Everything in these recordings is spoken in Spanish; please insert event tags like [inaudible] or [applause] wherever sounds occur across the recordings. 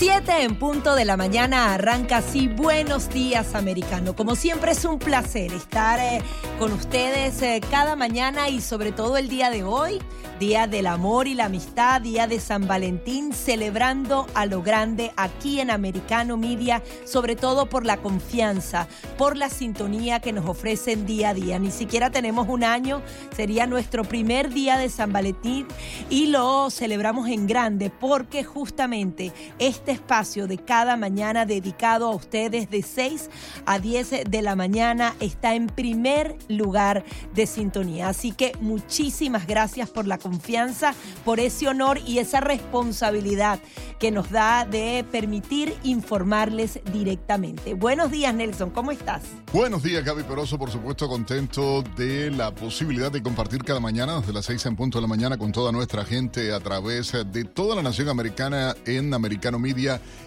Siete en punto de la mañana arranca así. Buenos días, americano. Como siempre es un placer estar eh, con ustedes eh, cada mañana y sobre todo el día de hoy, Día del Amor y la Amistad, Día de San Valentín, celebrando a lo grande aquí en Americano Media, sobre todo por la confianza, por la sintonía que nos ofrecen día a día. Ni siquiera tenemos un año, sería nuestro primer día de San Valentín y lo celebramos en grande porque justamente este espacio de cada mañana dedicado a ustedes de 6 a 10 de la mañana está en primer lugar de sintonía. Así que muchísimas gracias por la confianza, por ese honor y esa responsabilidad que nos da de permitir informarles directamente. Buenos días, Nelson, ¿cómo estás? Buenos días, Gaby Peroso, por supuesto, contento de la posibilidad de compartir cada mañana desde las 6 en punto de la mañana con toda nuestra gente a través de toda la nación americana en Americano Media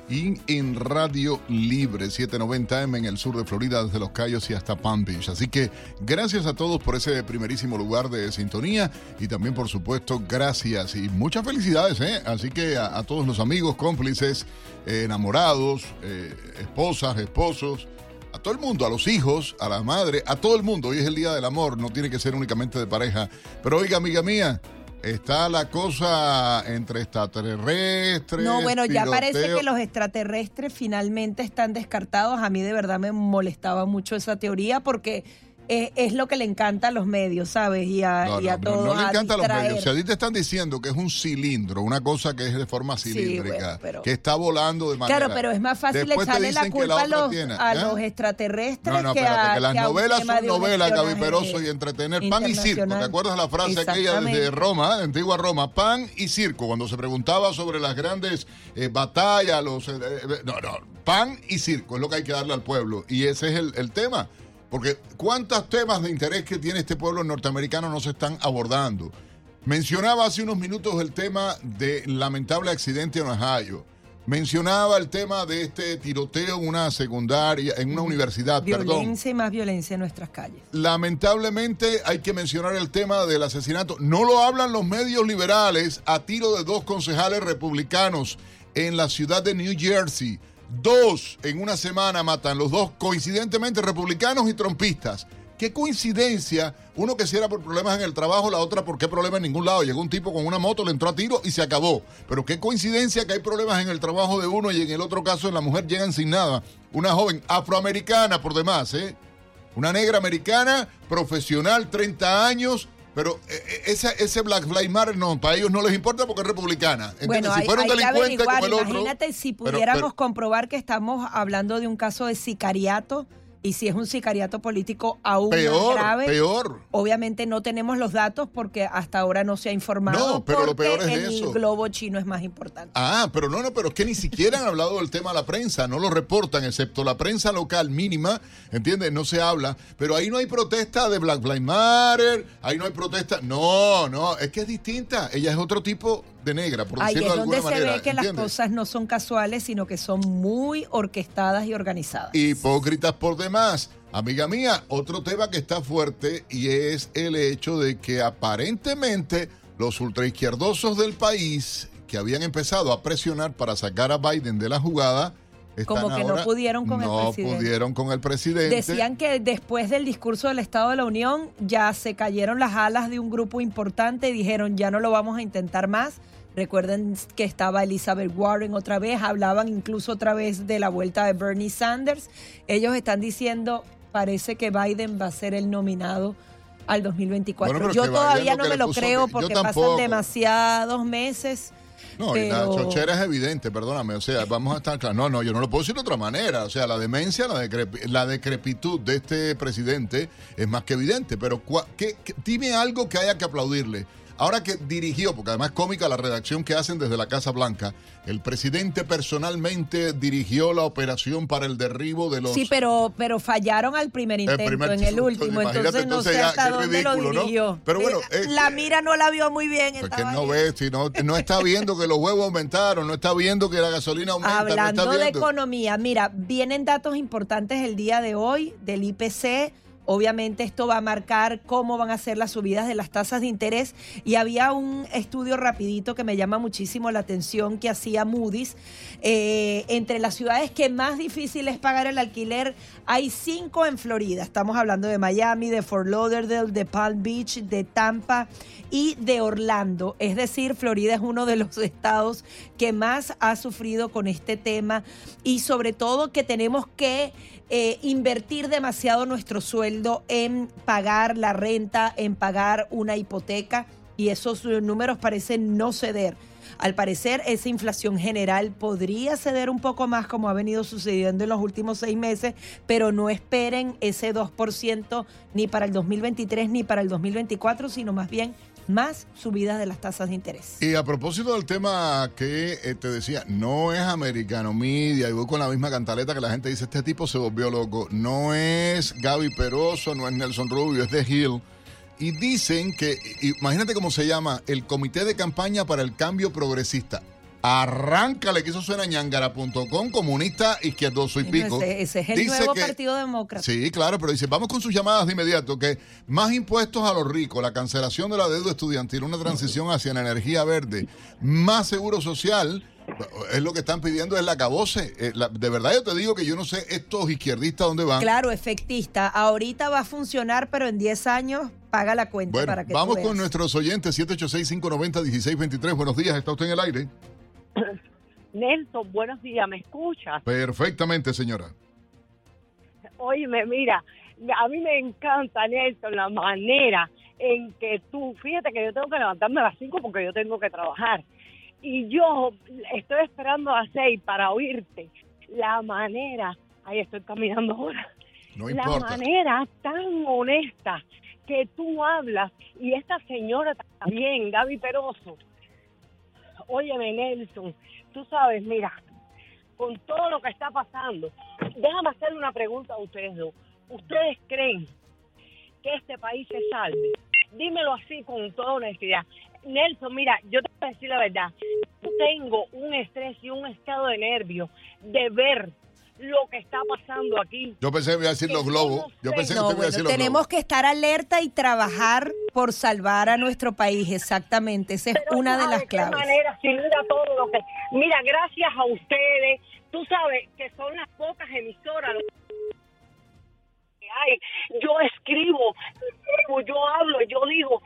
y en Radio Libre 790M en el sur de Florida, desde Los Cayos y hasta Palm Beach. Así que gracias a todos por ese primerísimo lugar de sintonía y también, por supuesto, gracias y muchas felicidades. ¿eh? Así que a, a todos los amigos, cómplices, eh, enamorados, eh, esposas, esposos a todo el mundo, a los hijos, a la madre, a todo el mundo. Hoy es el Día del Amor, no tiene que ser únicamente de pareja. Pero oiga, amiga mía, está la cosa entre extraterrestres. No, bueno, ya tiroteo. parece que los extraterrestres finalmente están descartados. A mí de verdad me molestaba mucho esa teoría porque eh, es lo que le encanta a los medios, ¿sabes? Y a, No, y a no, todos. no le encanta a los medios. Si a ti te están diciendo que es un cilindro, una cosa que es de forma Sí, cilíndrica, bueno, pero- que está volando de manera. Claro, pero es más fácil Después echarle la culpa a, los, tiene, a ¿eh? los extraterrestres No, no, que, espérate, a, que las que novelas son novelas, Gaby espionaje Peroso, y entretener. Pan y circo. ¿Te acuerdas la frase aquella desde Roma, de antigua Roma? Pan y circo, cuando se preguntaba sobre las grandes eh, batallas, los... eh, eh, no, no, pan y circo es lo que hay que darle al pueblo. Y ese es el, el tema. Porque ¿cuántos temas de interés que tiene este pueblo norteamericano no se están abordando? Mencionaba hace unos minutos el tema del lamentable accidente en Ohio. Mencionaba el tema de este tiroteo en una secundaria, en una universidad, perdón. Violencia y más violencia en nuestras calles. Lamentablemente hay que mencionar el tema del asesinato. No lo hablan los medios liberales a tiro de dos concejales republicanos en la ciudad de New Jersey. Dos en una semana matan, los dos coincidentemente republicanos y trompistas. Qué coincidencia, uno que si era por problemas en el trabajo, la otra por qué problema en ningún lado. Llegó un tipo con una moto, le entró a tiro y se acabó. Pero qué coincidencia que hay problemas en el trabajo de uno y en el otro caso en la mujer llegan sin nada. Una joven afroamericana por demás, ¿eh? Una negra americana, profesional, 30 años, pero eh, eh, ese, ese Black Lives Matter no, para ellos no les importa porque es republicana. ¿entiendes? Bueno, si hay, fuera un hay delincuente como el otro. Imagínate si pero- pudiéramos pero- comprobar que estamos hablando de un caso de sicariato y si es un sicariato político aún peor, más grave. peor. Obviamente no tenemos los datos porque hasta ahora no se ha informado. No, pero lo peor es el eso. globo chino es más importante. Ah, pero no, no, pero es que ni siquiera han hablado del tema a la prensa, no lo reportan, excepto la prensa local mínima, ¿entiendes? No se habla, pero ahí no hay protesta de Black Lives Matter, ahí no hay protesta, no, no, es que es distinta, ella es otro tipo de negra, por Ahí decirlo es de donde alguna se ve que las cosas no son casuales, sino que son muy orquestadas y organizadas. Hipócritas por demás. Amiga mía, otro tema que está fuerte y es el hecho de que aparentemente los ultraizquierdosos del país que habían empezado a presionar para sacar a Biden de la jugada Como que no pudieron con el no presidente. pudieron con el presidente. Decían que después del discurso del Estado de la Unión ya se cayeron las alas de un grupo importante y dijeron ya no lo vamos a intentar más. Recuerden que estaba Elizabeth Warren otra vez, hablaban incluso otra vez de la vuelta de Bernie Sanders. Ellos están diciendo, parece que Biden va a ser el nominado al 2024. Bueno, pero yo todavía no me lo creo porque pasan demasiados meses. No, y la chochera es evidente, perdóname. O sea, vamos a estar claros. No, no, yo no lo puedo decir de otra manera. O sea, la demencia, la, la decrepitud de este presidente es más que evidente. Pero, ¿qué- qué- dime algo que haya que aplaudirle. Ahora que dirigió, porque además es cómica la redacción que hacen desde la Casa Blanca, el presidente personalmente dirigió la operación para el derribo de los... Sí, pero, pero fallaron al primer intento, primer en el último, imagínate, entonces no entonces sé ya, hasta dónde lo ridículo, ¿no? dirigió. Pero bueno, Eh, la mira no la vio muy bien. Porque estaba no ve, si no, no está viendo que los huevos aumentaron, no está viendo que la gasolina aumenta, no Hablando de economía, mira, vienen datos importantes el día de hoy del IPC. Obviamente esto va a marcar cómo van a ser las subidas de las tasas de interés y había un estudio rapidito que me llama muchísimo la atención que hacía Moody's. Eh, entre las ciudades que más difícil es pagar el alquiler, hay cinco en Florida. Estamos hablando de Miami, de Fort Lauderdale, de Palm Beach, de Tampa y de Orlando. Es decir, Florida es uno de los estados que más ha sufrido con este tema y sobre todo que tenemos que eh, invertir demasiado nuestro sueldo en pagar la renta, en pagar una hipoteca y esos números parecen no ceder. Al parecer, esa inflación general podría ceder un poco más como ha venido sucediendo en los últimos seis meses, pero no esperen ese 2% ni para el 2023 ni para el 2024, sino más bien más subidas de las tasas de interés. Y a propósito del tema que eh, te decía, no es americano media, y voy con la misma cantaleta que la gente dice, este tipo se volvió loco. No es Gaby Peroso, no es Nelson Rubio, es de Hill. Y dicen que, imagínate cómo se llama, el Comité de Campaña para el Cambio Progresista. Arráncale, que eso suena ñangara.com, comunista izquierdoso y pico. Ese, es el nuevo Partido Demócrata. Sí, claro, pero dice, vamos con sus llamadas de inmediato, que más impuestos a los ricos, la cancelación de la deuda estudiantil, una transición hacia la energía verde, más seguro social, es lo que están pidiendo es la cabose. Eh, de verdad yo te digo que yo no sé estos izquierdistas dónde van. Claro, efectista. Ahorita va a funcionar, pero en 10 años paga la cuenta para que Vamos con nuestros oyentes, 786-590-1623. Buenos días, ¿está usted en el aire? [coughs] Nelson, buenos días, ¿me escuchas? Perfectamente, señora. Óyeme, mira, a mí me encanta, Nelson, la manera en que tú, fíjate que yo tengo que levantarme a las 5 porque yo tengo que trabajar. Y yo estoy esperando a las 6 para oírte. La manera, ahí estoy caminando ahora. No la manera tan honesta que tú hablas y esta señora también, Gaby Peroso, Óyeme, Nelson, tú sabes, mira, con todo lo que está pasando, déjame hacerle una pregunta a ustedes dos. ¿Ustedes creen que este país se salve? Dímelo así con toda honestidad. Nelson, mira, yo te voy a decir la verdad. Tengo un estrés y un estado de nervio de ver lo que está pasando aquí. Yo pensé que iba a decir los globos. Yo pensé que iba a decir los Tenemos que estar alerta y trabajar por salvar a nuestro país, exactamente. Esa es una de las claves. Manera, mira todo lo que. Mira, gracias a ustedes. Tú sabes que son las pocas emisoras. que hay. Yo escribo, yo hablo, yo digo,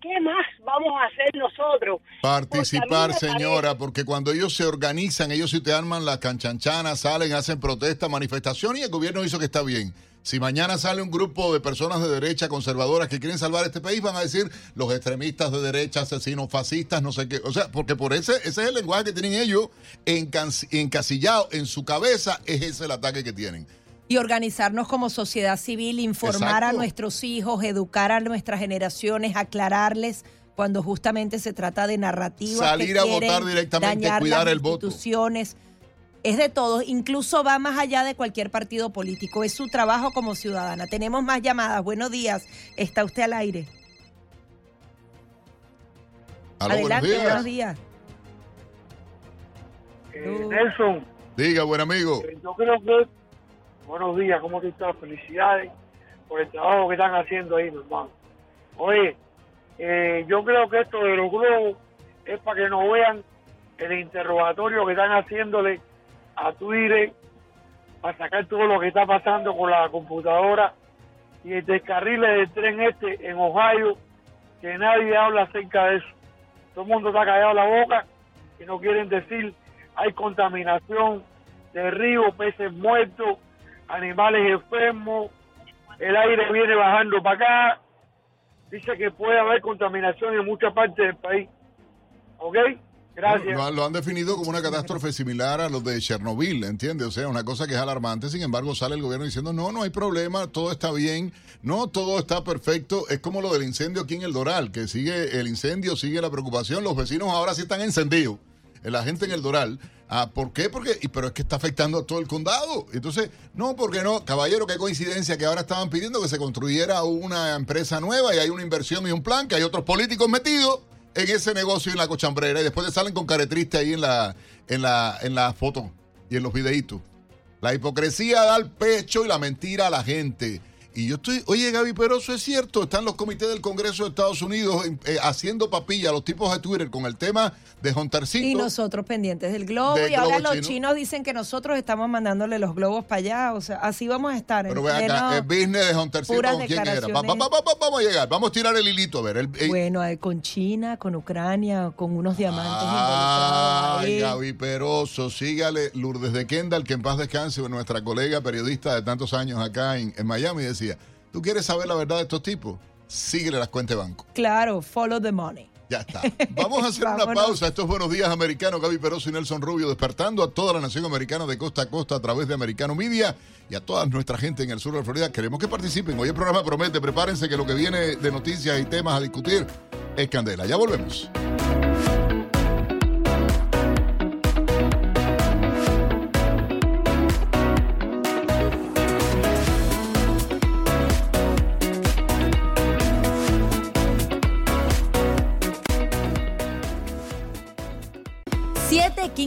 ¿Qué más vamos a hacer nosotros? Participar, señora, porque cuando ellos se organizan, ellos sí te arman las canchanchanas, salen, hacen protesta, manifestación y el gobierno hizo que está bien. Si mañana sale un grupo de personas de derecha conservadoras que quieren salvar este país, van a decir los extremistas de derecha, asesinos, fascistas, no sé qué. O sea, porque por ese, ese es el lenguaje que tienen ellos encasillado en su cabeza, es ese el ataque que tienen y organizarnos como sociedad civil, informar a nuestros hijos, educar a nuestras generaciones, aclararles cuando justamente se trata de narrativas. Salir a votar directamente, cuidar el voto. Es de todos, incluso va más allá de cualquier partido político. Es su trabajo como ciudadana. Tenemos más llamadas. Buenos días. Está usted al aire. Adelante, buenos días. Eh, Nelson. Diga, buen amigo. Eh, yo creo que Buenos días, ¿cómo tú estás? Felicidades por el trabajo que están haciendo ahí, mi hermano. Oye, eh, yo creo que esto de los globos es para que no vean el interrogatorio que están haciéndole a Twitter para sacar todo lo que está pasando con la computadora y el descarrile del tren este en Ohio, que nadie habla acerca de eso. Todo el mundo está callado la boca y no quieren decir hay contaminación de ríos, peces muertos, animales enfermos, el aire viene bajando para acá, dice que puede haber contaminación en muchas partes del país. ¿Ok? Gracias. lo, han definido como una catástrofe similar a los de Chernobyl, ¿entiendes? O sea, una cosa que es alarmante. Sin embargo, sale el gobierno diciendo, no, no hay problema, todo está bien, no, todo está perfecto. Es como lo del incendio aquí en el Doral, que sigue el incendio, sigue la preocupación. Los vecinos ahora sí están encendidos la gente en el Doral. Ah, ¿Por qué? Porque, pero es que está afectando a todo el condado. Entonces, no, porque no, caballero, qué coincidencia que ahora estaban pidiendo que se construyera una empresa nueva y hay una inversión y un plan, que hay otros políticos metidos en ese negocio en la cochambrera y después te salen con caretriste ahí en la, en la, en la foto y en los videitos. La hipocresía da el pecho y la mentira a la gente. Y yo estoy, oye Gaby, pero eso es cierto, están los comités del Congreso de Estados Unidos eh, haciendo papilla a los tipos de Twitter con el tema de Juntarcito. Y nosotros pendientes del globo. y ahora los chinos dicen que nosotros estamos mandándole los globos para allá. O sea, así vamos a estar. Pero vean acá, el business de Juntarcito, ¿con quién era? vamos a llegar, vamos a tirar el hilito, a ver. El, Bueno, eh, con China, con Ucrania, con unos diamantes Ay, Gaby Peroso, sígale Lourdes de Kendall, que en paz descanse, nuestra colega periodista de tantos años acá en, en Miami, decía ¿tú quieres saber la verdad de estos tipos? Síguele las cuentas de banco. Claro, follow the money. Ya está. Vamos a hacer [laughs] una pausa. Estos buenos días americanos. Gaby Peroso y Nelson Rubio despertando a toda la nación americana de costa a costa a través de Americano Media y a toda nuestra gente en el sur de Florida. Queremos que participen. Hoy el programa promete. Prepárense que lo que viene de noticias y temas a discutir es candela. Ya volvemos.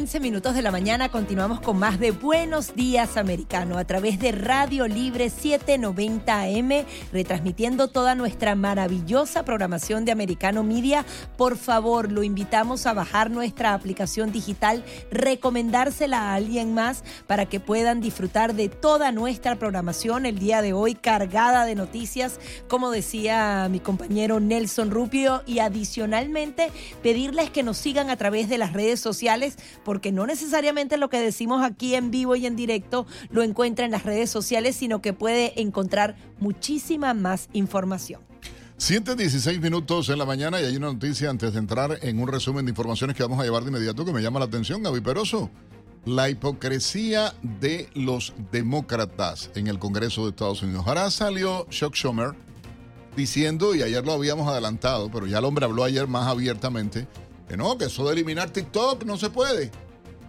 15 minutos de la mañana continuamos con más de Buenos Días Americano a través de Radio Libre 790 AM, retransmitiendo toda nuestra maravillosa programación de Americano Media. Por favor, lo invitamos a bajar nuestra aplicación digital, recomendársela a alguien más para que puedan disfrutar de toda nuestra programación el día de hoy cargada de noticias, como decía mi compañero Nelson Rupio, y adicionalmente pedirles que nos sigan a través de las redes sociales porque no necesariamente lo que decimos aquí en vivo y en directo lo encuentra en las redes sociales, sino que puede encontrar muchísima más información. 116 minutos en la mañana y hay una noticia antes de entrar en un resumen de informaciones que vamos a llevar de inmediato que me llama la atención, Gaby Peroso. La hipocresía de los demócratas en el Congreso de Estados Unidos. Ahora salió Chuck Schumer diciendo, y ayer lo habíamos adelantado, pero ya el hombre habló ayer más abiertamente, que no, que eso de eliminar TikTok no se puede.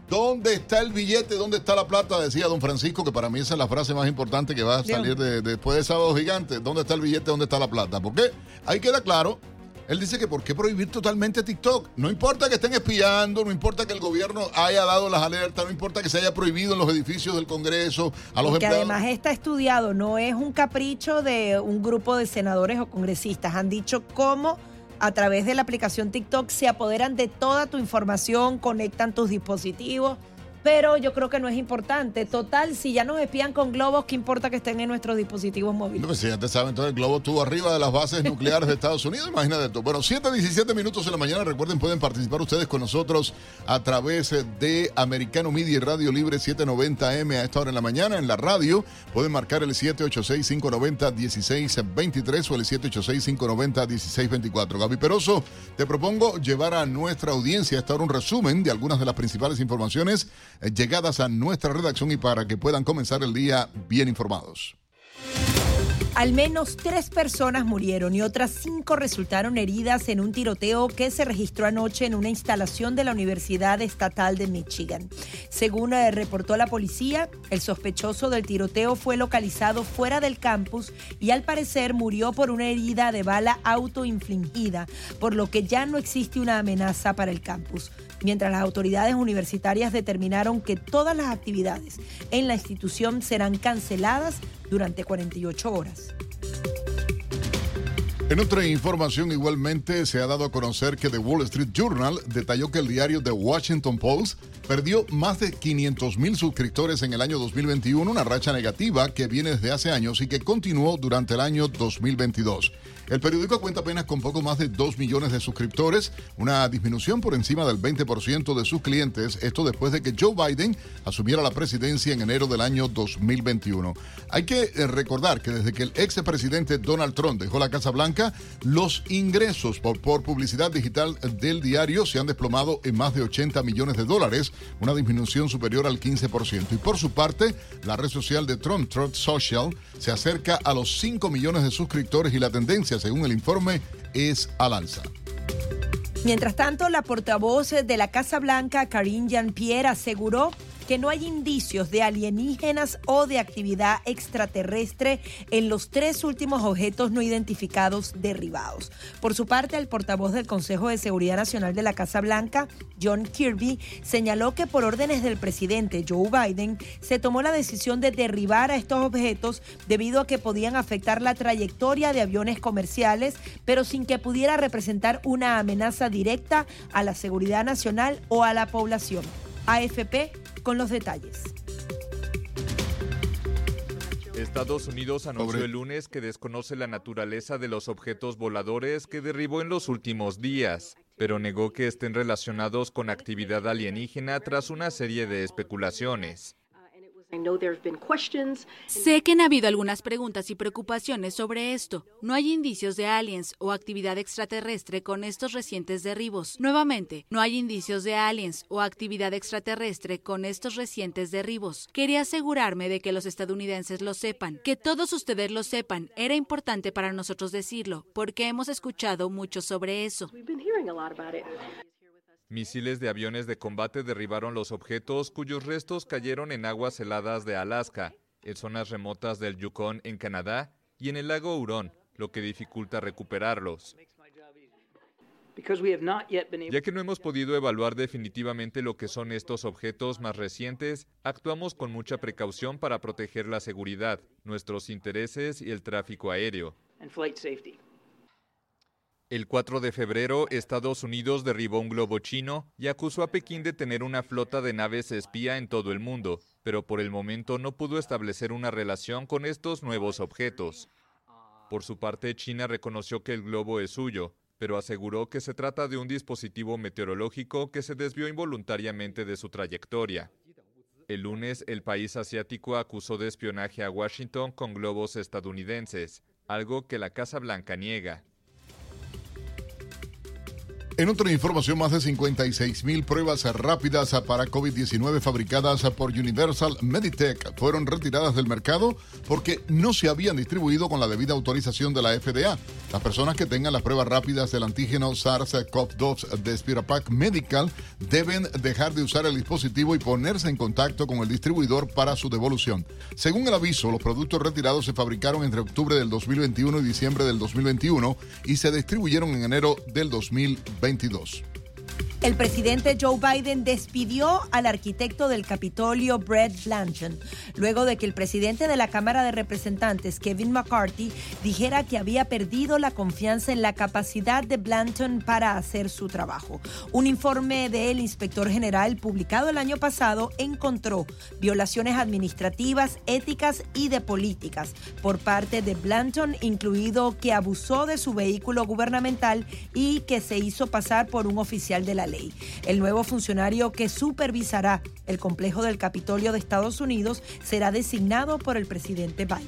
¿Dónde está el billete? ¿Dónde está la plata? Decía don Francisco, que para mí esa es la frase más importante que va a salir después de Sábado Gigante. ¿Dónde está el billete? ¿Dónde está la plata? Porque ahí queda claro. Él dice que ¿por qué prohibir totalmente TikTok? No importa que estén espiando, no importa que el gobierno haya dado las alertas, no importa que se haya prohibido en los edificios del Congreso a los Porque además está estudiado, no es un capricho de un grupo de senadores o congresistas. Han dicho cómo a través de la aplicación TikTok se apoderan de toda tu información, conectan tus dispositivos pero yo creo que no es importante. Total, si ya nos espían con globos, ¿qué importa que estén en nuestros dispositivos móviles? No, pues si ya te saben, entonces el globo estuvo arriba de las bases nucleares de Estados Unidos, imagínate tú. Bueno, 7 17 minutos de la mañana, recuerden, pueden participar ustedes con nosotros a través de Americano Media y Radio Libre 790M a esta hora en la mañana en la radio. Pueden marcar el 786-590-1623 o el 786-590-1624. Gaby Peroso, te propongo llevar a nuestra audiencia a esta un resumen de algunas de las principales informaciones llegadas a nuestra redacción y para que puedan comenzar el día bien informados. Al menos tres personas murieron y otras cinco resultaron heridas en un tiroteo que se registró anoche en una instalación de la Universidad Estatal de Michigan. Según eh, reportó la policía, el sospechoso del tiroteo fue localizado fuera del campus y al parecer murió por una herida de bala autoinfligida, por lo que ya no existe una amenaza para el campus mientras las autoridades universitarias determinaron que todas las actividades en la institución serán canceladas durante 48 horas. En otra información igualmente se ha dado a conocer que The Wall Street Journal detalló que el diario The Washington Post perdió más de 500 mil suscriptores en el año 2021, una racha negativa que viene desde hace años y que continuó durante el año 2022. El periódico cuenta apenas con poco más de 2 millones de suscriptores, una disminución por encima del 20% de sus clientes, esto después de que Joe Biden asumiera la presidencia en enero del año 2021. Hay que eh, recordar que desde que el ex presidente Donald Trump dejó la Casa Blanca, los ingresos por, por publicidad digital del diario se han desplomado en más de 80 millones de dólares, una disminución superior al 15%. Y por su parte, la red social de Trump, Trump Social, se acerca a los 5 millones de suscriptores y la tendencia, según el informe, es al alza. Mientras tanto, la portavoz de la Casa Blanca, Karine Jean-Pierre, aseguró que no hay indicios de alienígenas o de actividad extraterrestre en los tres últimos objetos no identificados derribados. Por su parte, el portavoz del Consejo de Seguridad Nacional de la Casa Blanca, John Kirby, señaló que por órdenes del presidente Joe Biden se tomó la decisión de derribar a estos objetos debido a que podían afectar la trayectoria de aviones comerciales, pero sin que pudiera representar una amenaza directa a la seguridad nacional o a la población. AFP con los detalles. Estados Unidos anunció el lunes que desconoce la naturaleza de los objetos voladores que derribó en los últimos días, pero negó que estén relacionados con actividad alienígena tras una serie de especulaciones. Sé que han habido algunas preguntas y preocupaciones sobre esto. No hay indicios de aliens o actividad extraterrestre con estos recientes derribos. Nuevamente, no hay indicios de aliens o actividad extraterrestre con estos recientes derribos. Quería asegurarme de que los estadounidenses lo sepan, que todos ustedes lo sepan. Era importante para nosotros decirlo, porque hemos escuchado mucho sobre eso. Misiles de aviones de combate derribaron los objetos cuyos restos cayeron en aguas heladas de Alaska, en zonas remotas del Yukon en Canadá y en el lago Hurón, lo que dificulta recuperarlos. Ya que no hemos podido evaluar definitivamente lo que son estos objetos más recientes, actuamos con mucha precaución para proteger la seguridad, nuestros intereses y el tráfico aéreo. El 4 de febrero, Estados Unidos derribó un globo chino y acusó a Pekín de tener una flota de naves espía en todo el mundo, pero por el momento no pudo establecer una relación con estos nuevos objetos. Por su parte, China reconoció que el globo es suyo, pero aseguró que se trata de un dispositivo meteorológico que se desvió involuntariamente de su trayectoria. El lunes, el país asiático acusó de espionaje a Washington con globos estadounidenses, algo que la Casa Blanca niega. En otra información, más de 56 mil pruebas rápidas para COVID-19 fabricadas por Universal Meditech fueron retiradas del mercado porque no se habían distribuido con la debida autorización de la FDA. Las personas que tengan las pruebas rápidas del antígeno SARS-CoV-2 de Spirapac Medical deben dejar de usar el dispositivo y ponerse en contacto con el distribuidor para su devolución. Según el aviso, los productos retirados se fabricaron entre octubre del 2021 y diciembre del 2021 y se distribuyeron en enero del 2020. 22. El presidente Joe Biden despidió al arquitecto del Capitolio, Brett Blanchard, luego de que el presidente de la Cámara de Representantes, Kevin McCarthy, dijera que había perdido la confianza en la capacidad de Blanton para hacer su trabajo. Un informe del inspector general publicado el año pasado encontró violaciones administrativas, éticas y de políticas por parte de Blanton, incluido que abusó de su vehículo gubernamental y que se hizo pasar por un oficial de la ley. El nuevo funcionario que supervisará el complejo del Capitolio de Estados Unidos será designado por el presidente Biden.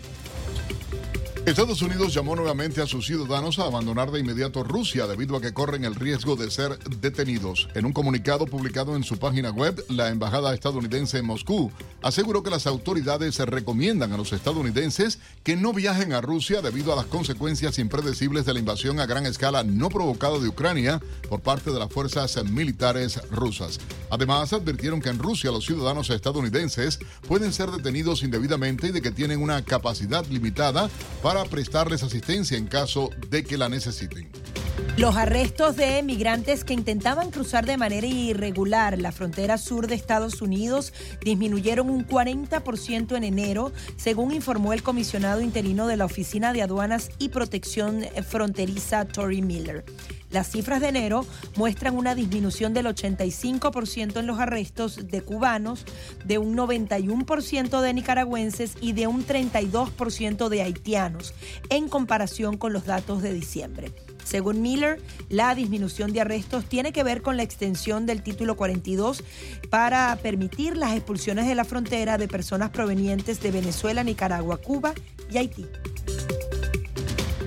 Estados Unidos llamó nuevamente a sus ciudadanos a abandonar de inmediato Rusia debido a que corren el riesgo de ser detenidos. En un comunicado publicado en su página web, la embajada estadounidense en Moscú aseguró que las autoridades recomiendan a los estadounidenses que no viajen a Rusia debido a las consecuencias impredecibles de la invasión a gran escala no provocada de Ucrania por parte de las fuerzas militares rusas. Además, advirtieron que en Rusia los ciudadanos estadounidenses pueden ser detenidos indebidamente y de que tienen una capacidad limitada para prestarles asistencia en caso de que la necesiten. Los arrestos de migrantes que intentaban cruzar de manera irregular la frontera sur de Estados Unidos disminuyeron un 40% en enero, según informó el comisionado interino de la Oficina de Aduanas y Protección Fronteriza, Tory Miller. Las cifras de enero muestran una disminución del 85% en los arrestos de cubanos, de un 91% de nicaragüenses y de un 32% de haitianos, en comparación con los datos de diciembre. Según Miller, la disminución de arrestos tiene que ver con la extensión del título 42 para permitir las expulsiones de la frontera de personas provenientes de Venezuela, Nicaragua, Cuba y Haití.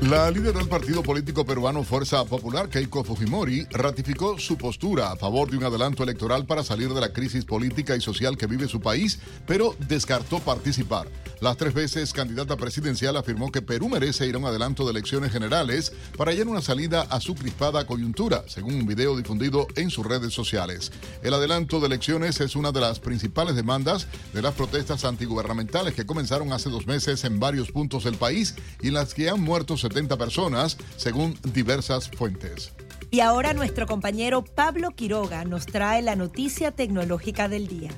La líder del partido político peruano Fuerza Popular, Keiko Fujimori, ratificó su postura a favor de un adelanto electoral para salir de la crisis política y social que vive su país, pero descartó participar. Las tres veces candidata presidencial afirmó que Perú merece ir a un adelanto de elecciones generales para hallar una salida a su crispada coyuntura, según un video difundido en sus redes sociales. El adelanto de elecciones es una de las principales demandas de las protestas antigubernamentales que comenzaron hace dos meses en varios puntos del país y en las que han muerto 70 personas, según diversas fuentes. Y ahora nuestro compañero Pablo Quiroga nos trae la noticia tecnológica del día.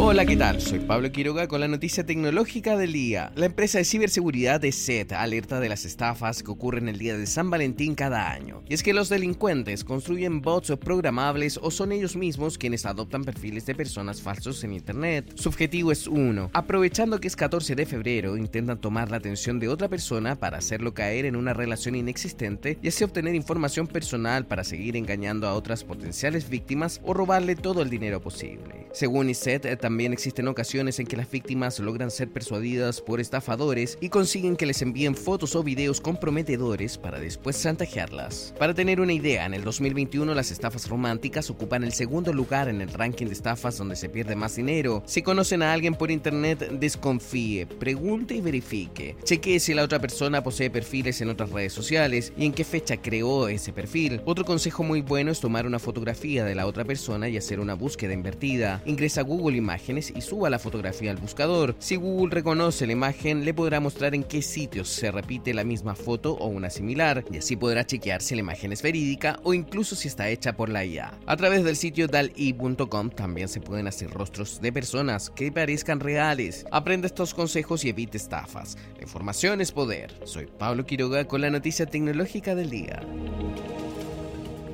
Hola, ¿qué tal? Soy Pablo Quiroga con la noticia tecnológica del día. La empresa de ciberseguridad de SET alerta de las estafas que ocurren el día de San Valentín cada año. Y es que los delincuentes construyen bots programables o son ellos mismos quienes adoptan perfiles de personas falsos en Internet. Su objetivo es uno, aprovechando que es 14 de febrero, intentan tomar la atención de otra persona para hacerlo caer en una relación inexistente y así obtener información personal para seguir engañando a otras potenciales víctimas o robarle todo el dinero posible. Según ISET, también existen ocasiones en que las víctimas logran ser persuadidas por estafadores y consiguen que les envíen fotos o videos comprometedores para después chantajearlas. Para tener una idea, en el 2021 las estafas románticas ocupan el segundo lugar en el ranking de estafas donde se pierde más dinero. Si conocen a alguien por internet, desconfíe, pregunte y verifique. Chequee si la otra persona posee perfiles en otras redes sociales y en qué fecha creó ese perfil. Otro consejo muy bueno es tomar una fotografía de la otra persona y hacer una búsqueda invertida. Ingresa a Google Y suba la fotografía al buscador. Si Google reconoce la imagen, le podrá mostrar en qué sitios se repite la misma foto o una similar, y así podrá chequear si la imagen es verídica o incluso si está hecha por la IA. A través del sitio dali.com también se pueden hacer rostros de personas que parezcan reales. Aprende estos consejos y evite estafas. La información es poder. Soy Pablo Quiroga con la noticia tecnológica del día.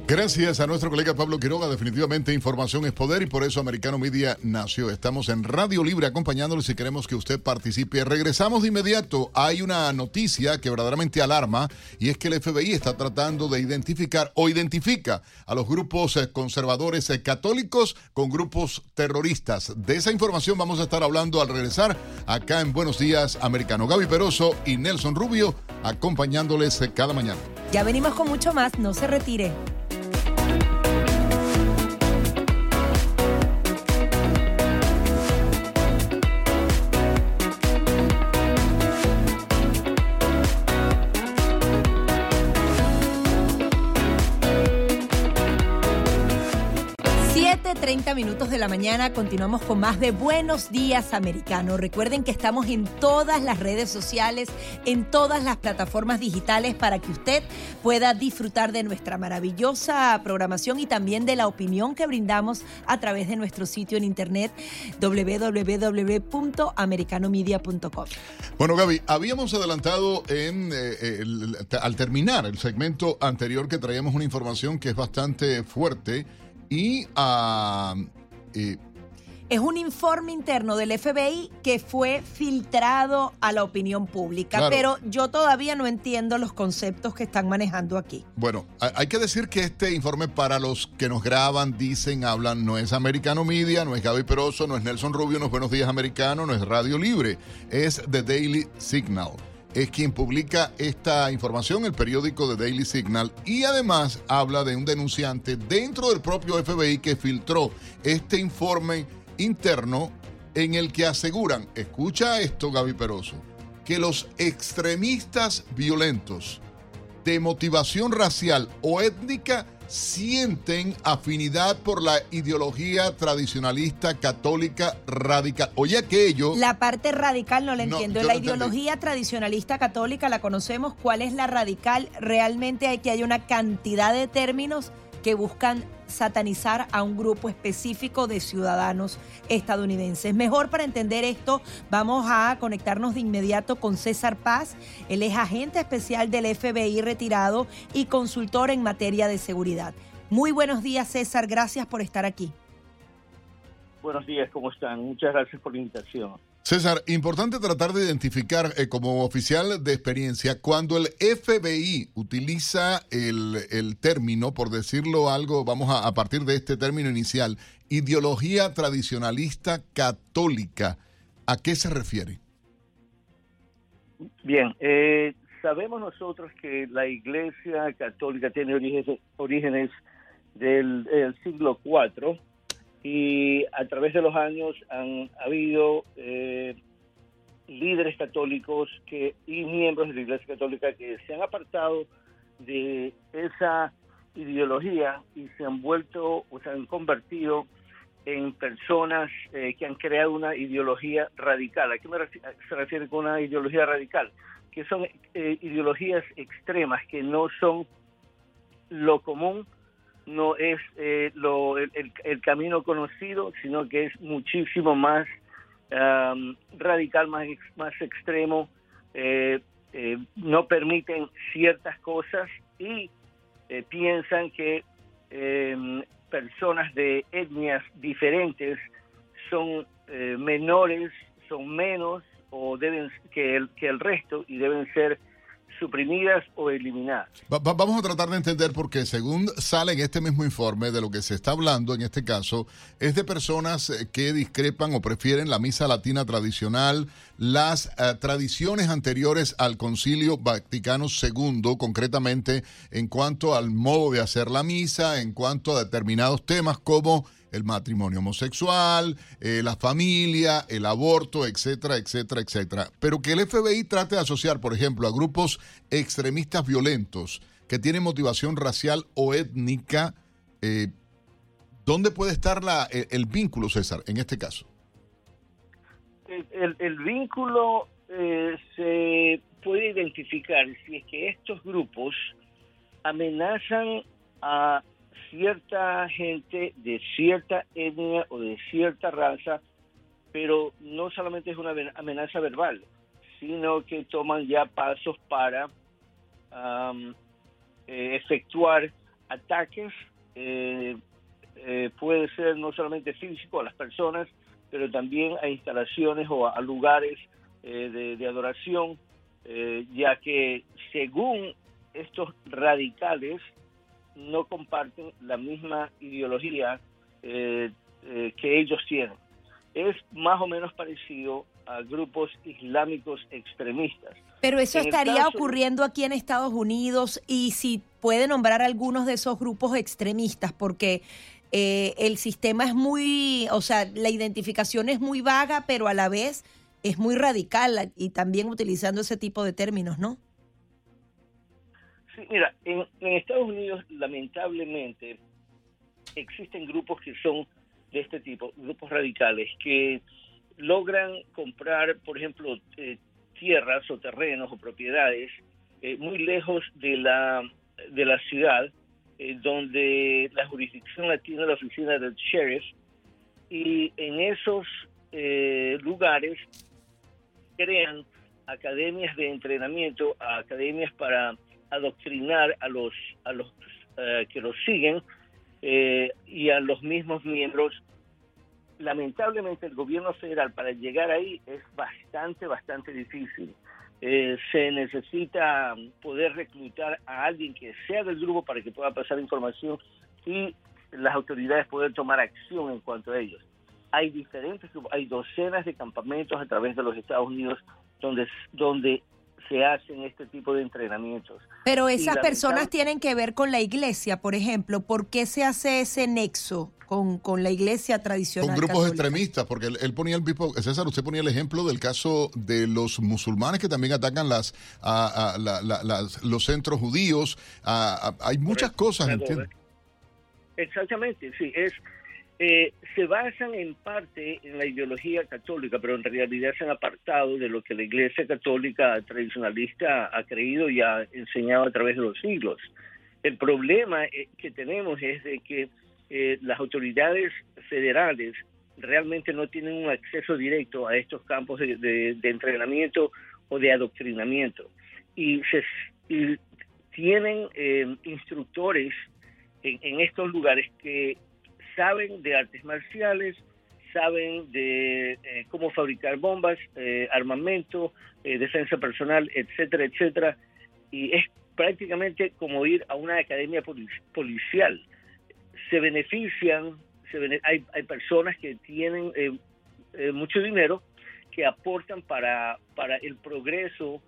Gracias a nuestro colega Pablo Quiroga. Definitivamente información es poder y por eso Americano Media nació. Estamos en Radio Libre acompañándoles si queremos que usted participe. Regresamos de inmediato. Hay una noticia que verdaderamente alarma y es que el FBI está tratando de identificar o identifica a los grupos eh, conservadores eh, católicos con grupos terroristas. De esa información vamos a estar hablando al regresar acá en Buenos Días Americano. Gaby Peroso y Nelson Rubio acompañándoles eh, cada mañana. Ya venimos con mucho más. No se retire. 30 minutos de la mañana continuamos con más de Buenos Días Americano. Recuerden que estamos en todas las redes sociales, en todas las plataformas digitales para que usted pueda disfrutar de nuestra maravillosa programación y también de la opinión que brindamos a través de nuestro sitio en internet www.americanomedia.com. Bueno, Gaby, habíamos adelantado en eh, al terminar el segmento anterior que traíamos una información que es bastante fuerte y, uh, es un informe interno del FBI que fue filtrado a la opinión pública, pero yo todavía no entiendo los conceptos que están manejando aquí. Bueno, hay que decir que este informe para los que nos graban, dicen, hablan, no es Americano Media, no es Gaby Peroso, no es Nelson Rubio, no es Buenos Días Americano, no es Radio Libre, es The Daily Signal es quien publica esta información, el periódico de Daily Signal, y además habla de un denunciante dentro del propio FBI que filtró este informe interno en el que aseguran, escucha esto Gaby Peroso, que los extremistas violentos de motivación racial o étnica sienten afinidad por la ideología tradicionalista católica radical. Oye, aquello. La parte radical no la entiendo. la ideología tradicionalista católica la conocemos. ¿Cuál es la radical? Realmente hay que hay una cantidad de términos que buscan satanizar a un grupo específico de ciudadanos estadounidenses. Mejor para entender esto, vamos a conectarnos de inmediato con César Paz. Él es agente especial del FBI retirado y consultor en materia de seguridad. Muy buenos días, César. Gracias por estar aquí. Buenos días, ¿cómo están? Muchas gracias por la invitación. César, importante tratar de identificar eh, como oficial de experiencia cuando el FBI utiliza el, término, por decirlo algo, vamos a, partir de este término inicial, ideología tradicionalista católica. ¿A qué se refiere? Bien, eh, sabemos nosotros que la Iglesia Católica tiene orígenes, orígenes del, siglo IV y a través de los años han habido eh, líderes católicos que, y miembros de la Iglesia Católica que se han apartado de esa ideología y se han vuelto o se han convertido en personas eh, que han creado una ideología radical. ¿A qué me se refiere con una ideología radical? Que son eh, ideologías extremas, que no son lo común, no es eh, lo, el, el, camino conocido, sino que es muchísimo más radical, más, más extremo, no permiten ciertas cosas y piensan que personas de etnias diferentes son eh, menores, son menos o deben que el, que el resto y deben ser suprimidas o eliminadas. vamos a tratar de entender porque según sale en este mismo informe de lo que se está hablando en este caso es de personas eh, que discrepan o prefieren la misa latina tradicional, las eh, tradiciones anteriores al Concilio Vaticano II, concretamente en cuanto al modo de hacer la misa, en cuanto a determinados temas como el matrimonio homosexual, eh, la familia, el aborto, etcétera, etcétera, etcétera. Pero que el FBI trate de asociar, por ejemplo, a grupos extremistas violentos que tienen motivación racial o étnica, eh, ¿dónde puede estar la, el, vínculo, César, en este caso? El, vínculo eh, se puede identificar si es que estos grupos amenazan a cierta gente de cierta etnia o de cierta raza, pero no solamente es una amenaza verbal, sino que toman ya pasos para eh, efectuar ataques, eh, eh, puede ser no solamente físico a las personas, pero también a instalaciones o a, lugares de, de, adoración, ya que según estos radicales, no comparten la misma ideología eh, eh, que ellos tienen. Es más o menos parecido a grupos islámicos extremistas. Pero eso estaría ocurriendo aquí en Estados Unidos y si puede nombrar algunos de esos grupos extremistas, porque eh, el sistema es muy, o sea, la identificación es muy vaga, pero a la vez es muy radical y también utilizando ese tipo de términos, ¿no? Sí, mira, en, Estados Unidos lamentablemente existen grupos que son de este tipo, grupos radicales, que logran comprar, por ejemplo, eh, tierras o terrenos o propiedades eh, muy lejos de la, de la ciudad, eh, donde la jurisdicción la tiene la oficina del sheriff, y en esos lugares crean academias de entrenamiento, academias para adoctrinar a los, a los eh, que los siguen eh, y a los mismos miembros. Lamentablemente el gobierno federal para llegar ahí es bastante, bastante difícil. Eh, se necesita poder reclutar a alguien que sea del grupo para que pueda pasar información y las autoridades poder tomar acción en cuanto a ellos. Hay diferentes, hay docenas de campamentos a través de los Estados Unidos donde, donde se hacen este tipo de entrenamientos. Pero esas personas tienen que ver con la iglesia, por ejemplo. ¿Por qué se hace ese nexo con, con la iglesia tradicional? Con grupos extremistas, porque él, ponía el tipo, César, usted ponía el ejemplo del caso de los musulmanes que también atacan las, a, los centros judíos. hay muchas cosas. Exactamente, sí. Es eh, se basan en parte en la ideología católica, pero en realidad se han apartado de lo que la Iglesia Católica tradicionalista ha creído y ha enseñado a través de los siglos. El problema eh, que tenemos es de que eh, las autoridades federales realmente no tienen un acceso directo a estos campos de, entrenamiento o de adoctrinamiento y, se, tienen instructores en estos lugares que saben de artes marciales, saben de eh, cómo fabricar bombas, eh, armamento, eh, defensa personal, etcétera, etcétera. Y es prácticamente como ir a una academia policial. Se benefician, se hay, hay, personas que tienen mucho dinero que aportan para, para el progreso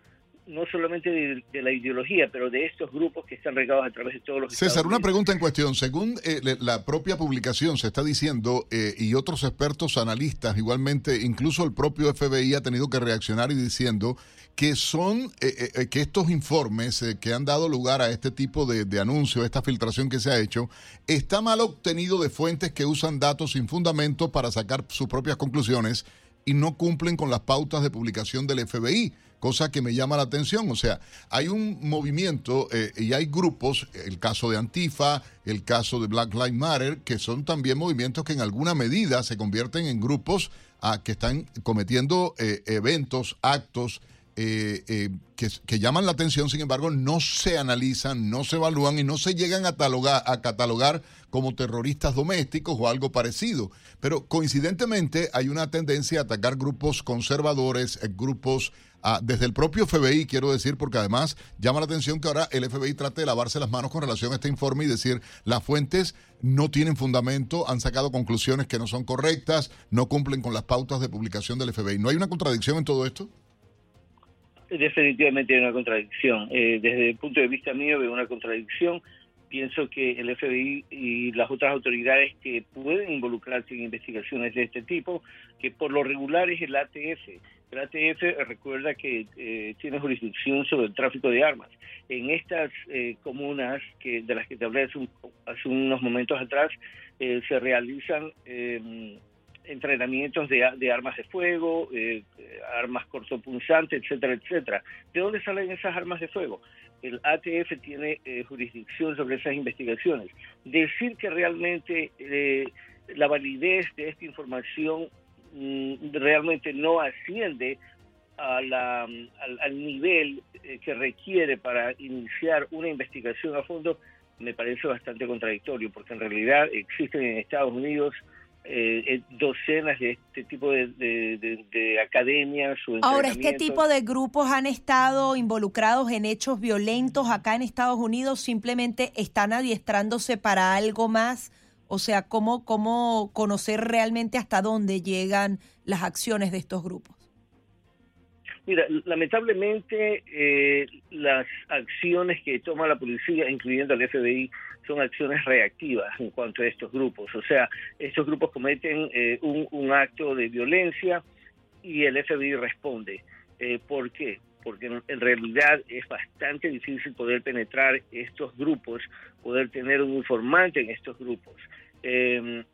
no solamente de, la ideología, pero de estos grupos que están regados a través de todos los César, una pregunta en cuestión. Según eh, la propia publicación se está diciendo, eh, y otros expertos analistas, igualmente, incluso el propio FBI ha tenido que reaccionar y diciendo que son eh, que estos informes que han dado lugar a este tipo de, de anuncios, esta filtración que se ha hecho, está mal obtenido de fuentes que usan datos sin fundamento para sacar sus propias conclusiones y no cumplen con las pautas de publicación del FBI cosa que me llama la atención. O sea, hay un movimiento eh, y hay grupos, el caso de Antifa, el caso de Black Lives Matter, que son también movimientos que en alguna medida se convierten en grupos ah, que están cometiendo eh, eventos, actos. Eh, que, que, llaman la atención, sin embargo, no se analizan, no se evalúan y no se llegan a a catalogar como terroristas domésticos o algo parecido. Pero coincidentemente hay una tendencia a atacar grupos conservadores, grupos Ah, desde el propio FBI, quiero decir, porque además llama la atención que ahora el FBI trate de lavarse las manos con relación a este informe y decir las fuentes no tienen fundamento, han sacado conclusiones que no son correctas, no cumplen con las pautas de publicación del FBI. ¿No hay una contradicción en todo esto? Definitivamente hay una contradicción. Eh, desde el punto de vista mío veo una contradicción pienso que el FBI y las otras autoridades que pueden involucrarse en investigaciones de este tipo, que por lo regular es el ATF. El ATF recuerda que eh, tiene jurisdicción sobre el tráfico de armas. En estas eh, comunas que de las que te hablé hace, unos momentos atrás, eh, se realizan entrenamientos de, de, armas de fuego, armas cortopunzantes, etcétera, etcétera. ¿De dónde salen esas armas de fuego? el ATF tiene eh, jurisdicción sobre esas investigaciones. Decir que realmente eh, la validez de esta información realmente no asciende a la, al, nivel eh, que requiere para iniciar una investigación a fondo, me parece bastante contradictorio, porque en realidad existen en Estados Unidos eh, docenas de este tipo de, de, academias. Ahora, ¿este tipo de grupos han estado involucrados en hechos violentos acá en Estados Unidos? ¿Simplemente están adiestrándose para algo más? O sea, ¿cómo, cómo conocer realmente hasta dónde llegan las acciones de estos grupos? Mira, lamentablemente eh, las acciones que toma la policía, incluyendo el FBI, son acciones reactivas en cuanto a estos grupos. O sea, estos grupos cometen eh, un, acto de violencia y el FBI responde. Eh, ¿Por qué? Porque en, realidad es bastante difícil poder penetrar estos grupos, poder tener un informante en estos grupos. Em,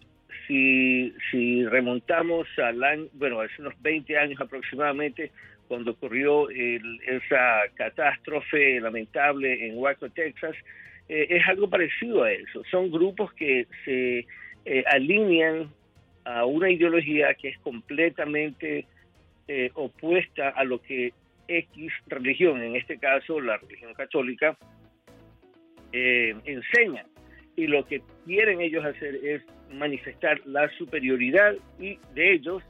si, si remontamos al año, bueno, hace unos 20 años aproximadamente, cuando ocurrió esa catástrofe lamentable en Waco, Texas, eh, es algo parecido a eso. Son grupos que se eh, alinean a una ideología que es completamente eh, opuesta a lo que X religión, en este caso la religión católica, enseña. Y lo que quieren ellos hacer es manifestar la superioridad y de ellos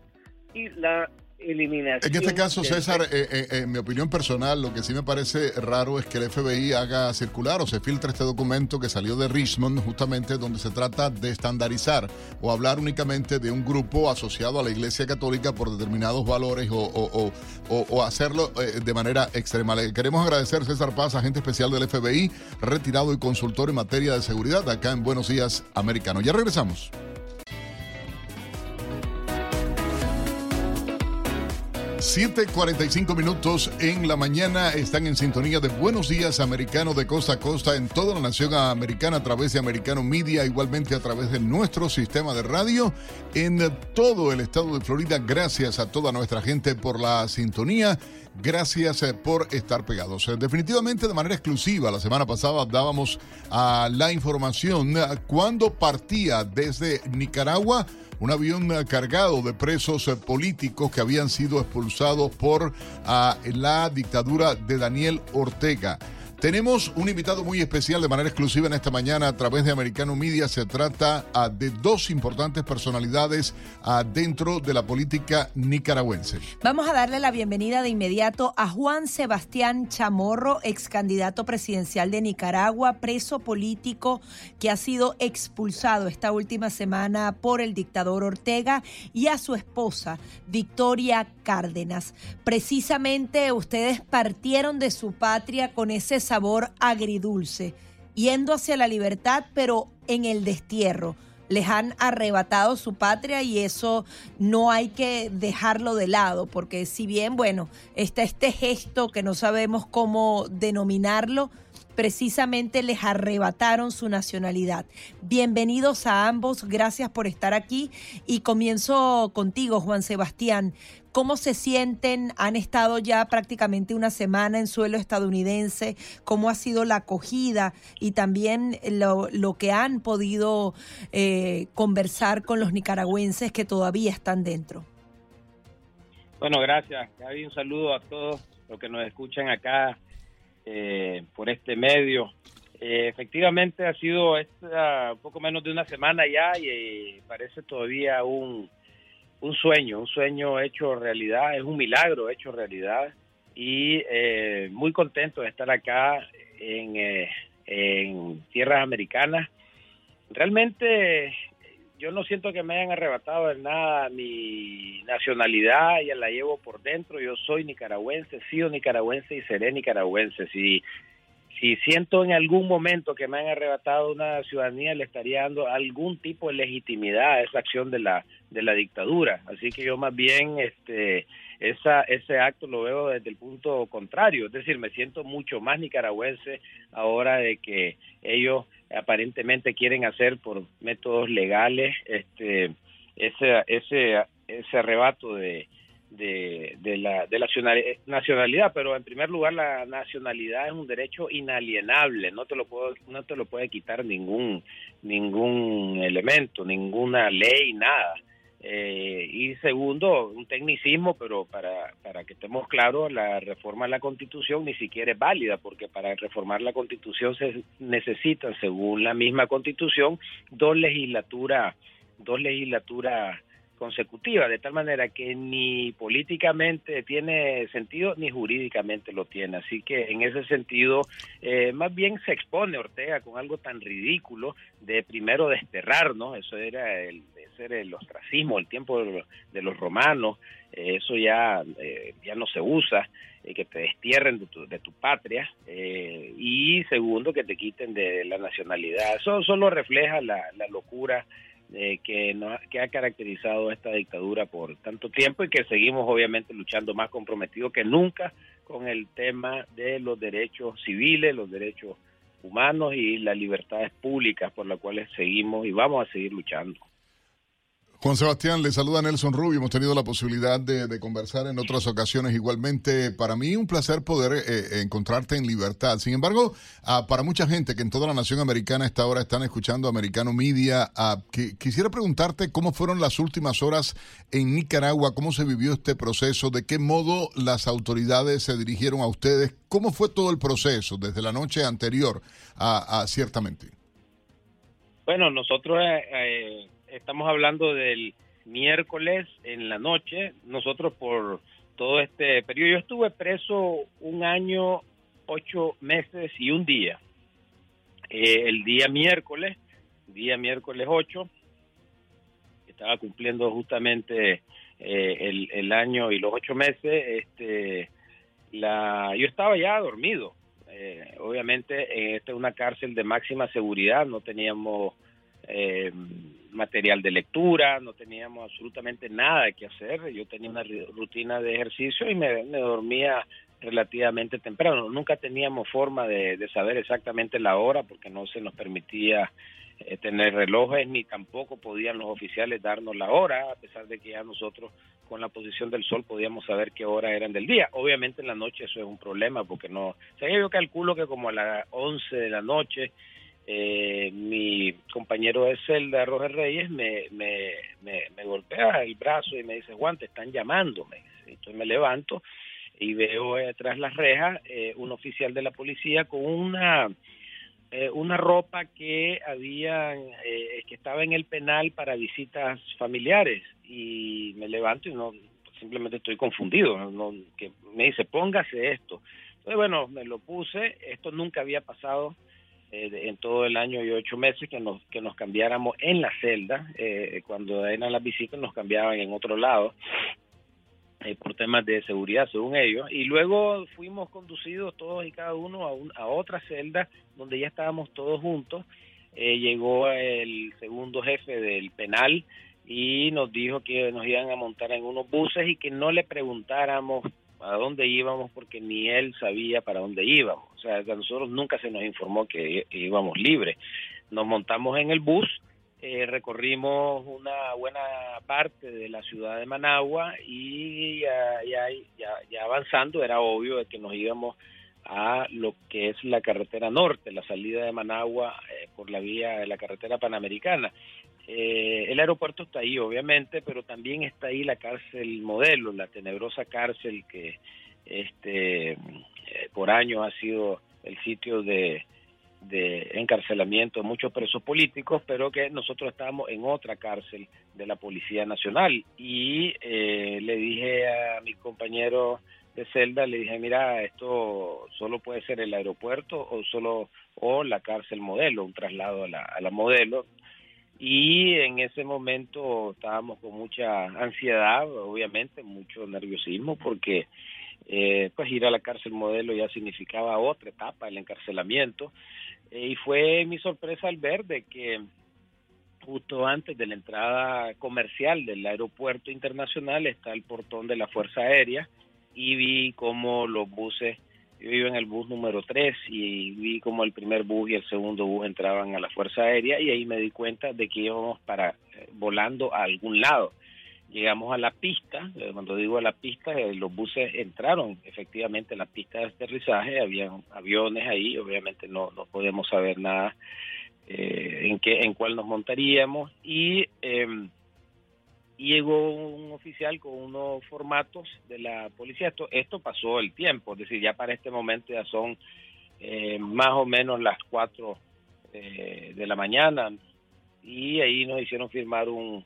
y la en este caso, César, eh, eh, en mi opinión personal, lo que sí me parece raro es que el FBI haga circular o se filtre este documento que salió de Richmond, justamente donde se trata de estandarizar o hablar únicamente de un grupo asociado a la Iglesia Católica por determinados valores o, o hacerlo eh, de manera extrema. Le queremos agradecer, César Paz, agente especial del FBI, retirado y consultor en materia de seguridad acá en Buenos Días Americano. Ya regresamos. 7:45 minutos en la mañana están en sintonía de Buenos Días Americano de costa a costa en toda la nación americana a través de Americano Media, igualmente a través de nuestro sistema de radio en todo el estado de Florida. Gracias a toda nuestra gente por la sintonía. Gracias eh, por estar pegados. Eh, definitivamente de manera exclusiva, la semana pasada dábamos a la información eh, cuando partía desde Nicaragua un avión cargado de presos políticos que habían sido expulsados por ah, la dictadura de Daniel Ortega. Tenemos un invitado muy especial de manera exclusiva en esta mañana a través de Americano Media. Se trata ah, de dos importantes personalidades dentro de la política nicaragüense. Vamos a darle la bienvenida de inmediato a Juan Sebastián Chamorro, ex candidato presidencial de Nicaragua, preso político que ha sido expulsado esta última semana por el dictador Ortega, y a su esposa, Victoria Cárdenas. Precisamente ustedes partieron de su patria con ese sabor agridulce, yendo hacia la libertad, pero en el destierro. Les han arrebatado su patria y eso no hay que dejarlo de lado, porque si bien, bueno, está este gesto que no sabemos cómo denominarlo, precisamente les arrebataron su nacionalidad. Bienvenidos a ambos, gracias por estar aquí y comienzo contigo, Juan Sebastián. ¿Cómo se sienten? Han estado ya prácticamente una semana en suelo estadounidense. ¿Cómo ha sido la acogida y también lo, lo que han podido eh, conversar con los nicaragüenses que todavía están dentro? Bueno, gracias. Un saludo a todos los que nos escuchan acá eh, por este medio. Eh, efectivamente ha sido esta, poco menos de una semana ya y eh, parece todavía un, un sueño, un sueño hecho realidad, es un milagro hecho realidad y muy contento de estar acá en, en tierras americanas. Realmente yo no siento que me hayan arrebatado de nada mi nacionalidad, ya la llevo por dentro, yo soy nicaragüense, sido nicaragüense y seré nicaragüense. Si, si siento en algún momento que me han arrebatado una ciudadanía, le estaría dando algún tipo de legitimidad a esa acción de la, de la dictadura. Así que yo más bien este, esa, ese acto lo veo desde el punto contrario, es decir, me siento mucho más nicaragüense ahora de que ellos aparentemente quieren hacer por métodos legales este ese ese ese arrebato de de, de la de la nacionalidad. Pero en primer lugar la nacionalidad es un derecho inalienable. No te lo puedo no te lo puede quitar ningún ningún elemento ninguna ley nada eh, y segundo, un tecnicismo, pero para, para que estemos claros, la reforma de la Constitución ni siquiera es válida, porque para reformar la Constitución se necesitan, según la misma Constitución, dos legislaturas, dos legislaturas consecutivas, de tal manera que ni políticamente tiene sentido ni jurídicamente lo tiene. Así que en ese sentido, eh, más bien se expone Ortega con algo tan ridículo de primero desterrar, ¿no? Eso era el, ser el ostracismo, el tiempo de los, romanos, eh, eso ya, eh, ya no se usa, que te destierren de tu, de tu patria, y segundo, que te quiten de la nacionalidad. Eso solo refleja la, la locura eh, que, no, que ha caracterizado esta dictadura por tanto tiempo y que seguimos obviamente luchando más comprometidos que nunca con el tema de los derechos civiles, los derechos humanos y las libertades públicas por las cuales seguimos y vamos a seguir luchando. Juan Sebastián, le saluda Nelson Rubio. Hemos tenido la posibilidad de, conversar en otras ocasiones. Igualmente, para mí un placer poder eh, eh, encontrarte en libertad. Sin embargo, ah, para mucha gente que en toda la nación americana esta hora están escuchando Americano Media, ah, quisiera preguntarte cómo fueron las últimas horas en Nicaragua, cómo se vivió este proceso, de qué modo las autoridades se dirigieron a ustedes, cómo fue todo el proceso desde la noche anterior a, ciertamente. Bueno, nosotros... Eh, estamos hablando del miércoles en la noche, nosotros por todo este periodo, yo estuve preso un año, ocho meses y un día. Eh, el día miércoles, día miércoles 8, estaba cumpliendo justamente eh, el, año y los ocho meses, este, la, yo estaba ya dormido. Eh, obviamente, esta es una cárcel de máxima seguridad, no teníamos eh, material de lectura, no teníamos absolutamente nada que hacer. Yo tenía una rutina de ejercicio y me, dormía relativamente temprano. Nunca teníamos forma de, saber exactamente la hora porque no se nos permitía eh, tener relojes ni tampoco podían los oficiales darnos la hora, a pesar de que ya nosotros con la posición del sol podíamos saber qué hora eran del día. Obviamente en la noche eso es un problema porque no, o sea, yo calculo que como a las 11 de la noche eh, mi compañero de celda, Roger Reyes, me, me, me, golpea el brazo y me dice, Juan, te están llamando. Entonces me levanto y veo detrás las rejas eh, un oficial de la policía con una eh, una ropa que había eh, que estaba en el penal para visitas familiares y me levanto y no simplemente estoy confundido no, que me dice póngase esto entonces bueno me lo puse esto nunca había pasado en todo el año y ocho meses que nos que nos cambiáramos en la celda cuando eran las visitas nos cambiaban en otro lado eh, por temas de seguridad, según ellos. Y luego fuimos conducidos todos y cada uno a, a otra celda donde ya estábamos todos juntos. Eh, llegó el segundo jefe del penal y nos dijo que nos iban a montar en unos buses y que no le preguntáramos a dónde íbamos porque ni él sabía para dónde íbamos. O sea, a nosotros nunca se nos informó que íbamos libres. Nos montamos en el bus eh, recorrimos una buena parte de la ciudad de Managua y ya, ya, ya, avanzando era obvio que nos íbamos a lo que es la carretera norte, la salida de Managua eh, por la vía de la carretera panamericana. Eh, el aeropuerto está ahí, obviamente, pero también está ahí la cárcel modelo, la tenebrosa cárcel que este por años ha sido el sitio de de encarcelamiento de muchos presos políticos, pero que nosotros estábamos en otra cárcel de la Policía Nacional. Y eh, le dije a mi compañero de celda, le dije, mira, esto solo puede ser el aeropuerto o solo o la cárcel modelo, un traslado a la, a la modelo. Y en ese momento estábamos con mucha ansiedad, obviamente, mucho nerviosismo, porque eh, pues ir a la cárcel modelo ya significaba otra etapa el encarcelamiento. Eh, y fue mi sorpresa al ver de que justo antes de la entrada comercial del aeropuerto internacional está el portón de la Fuerza Aérea y vi como los buses, yo vivo en el bus número 3 y vi como el primer bus y el segundo bus entraban a la Fuerza Aérea y ahí me di cuenta de que íbamos para eh, volando a algún lado. Llegamos a la pista, eh, cuando digo a la pista, eh, los buses entraron efectivamente a la pista de aterrizaje, había aviones ahí, obviamente no, no podemos saber nada eh, en qué, en cuál nos montaríamos y llegó un oficial con unos formatos de la policía. Esto, esto pasó el tiempo, es decir, ya para este momento ya son más o menos las 4 de la mañana y ahí nos hicieron firmar un,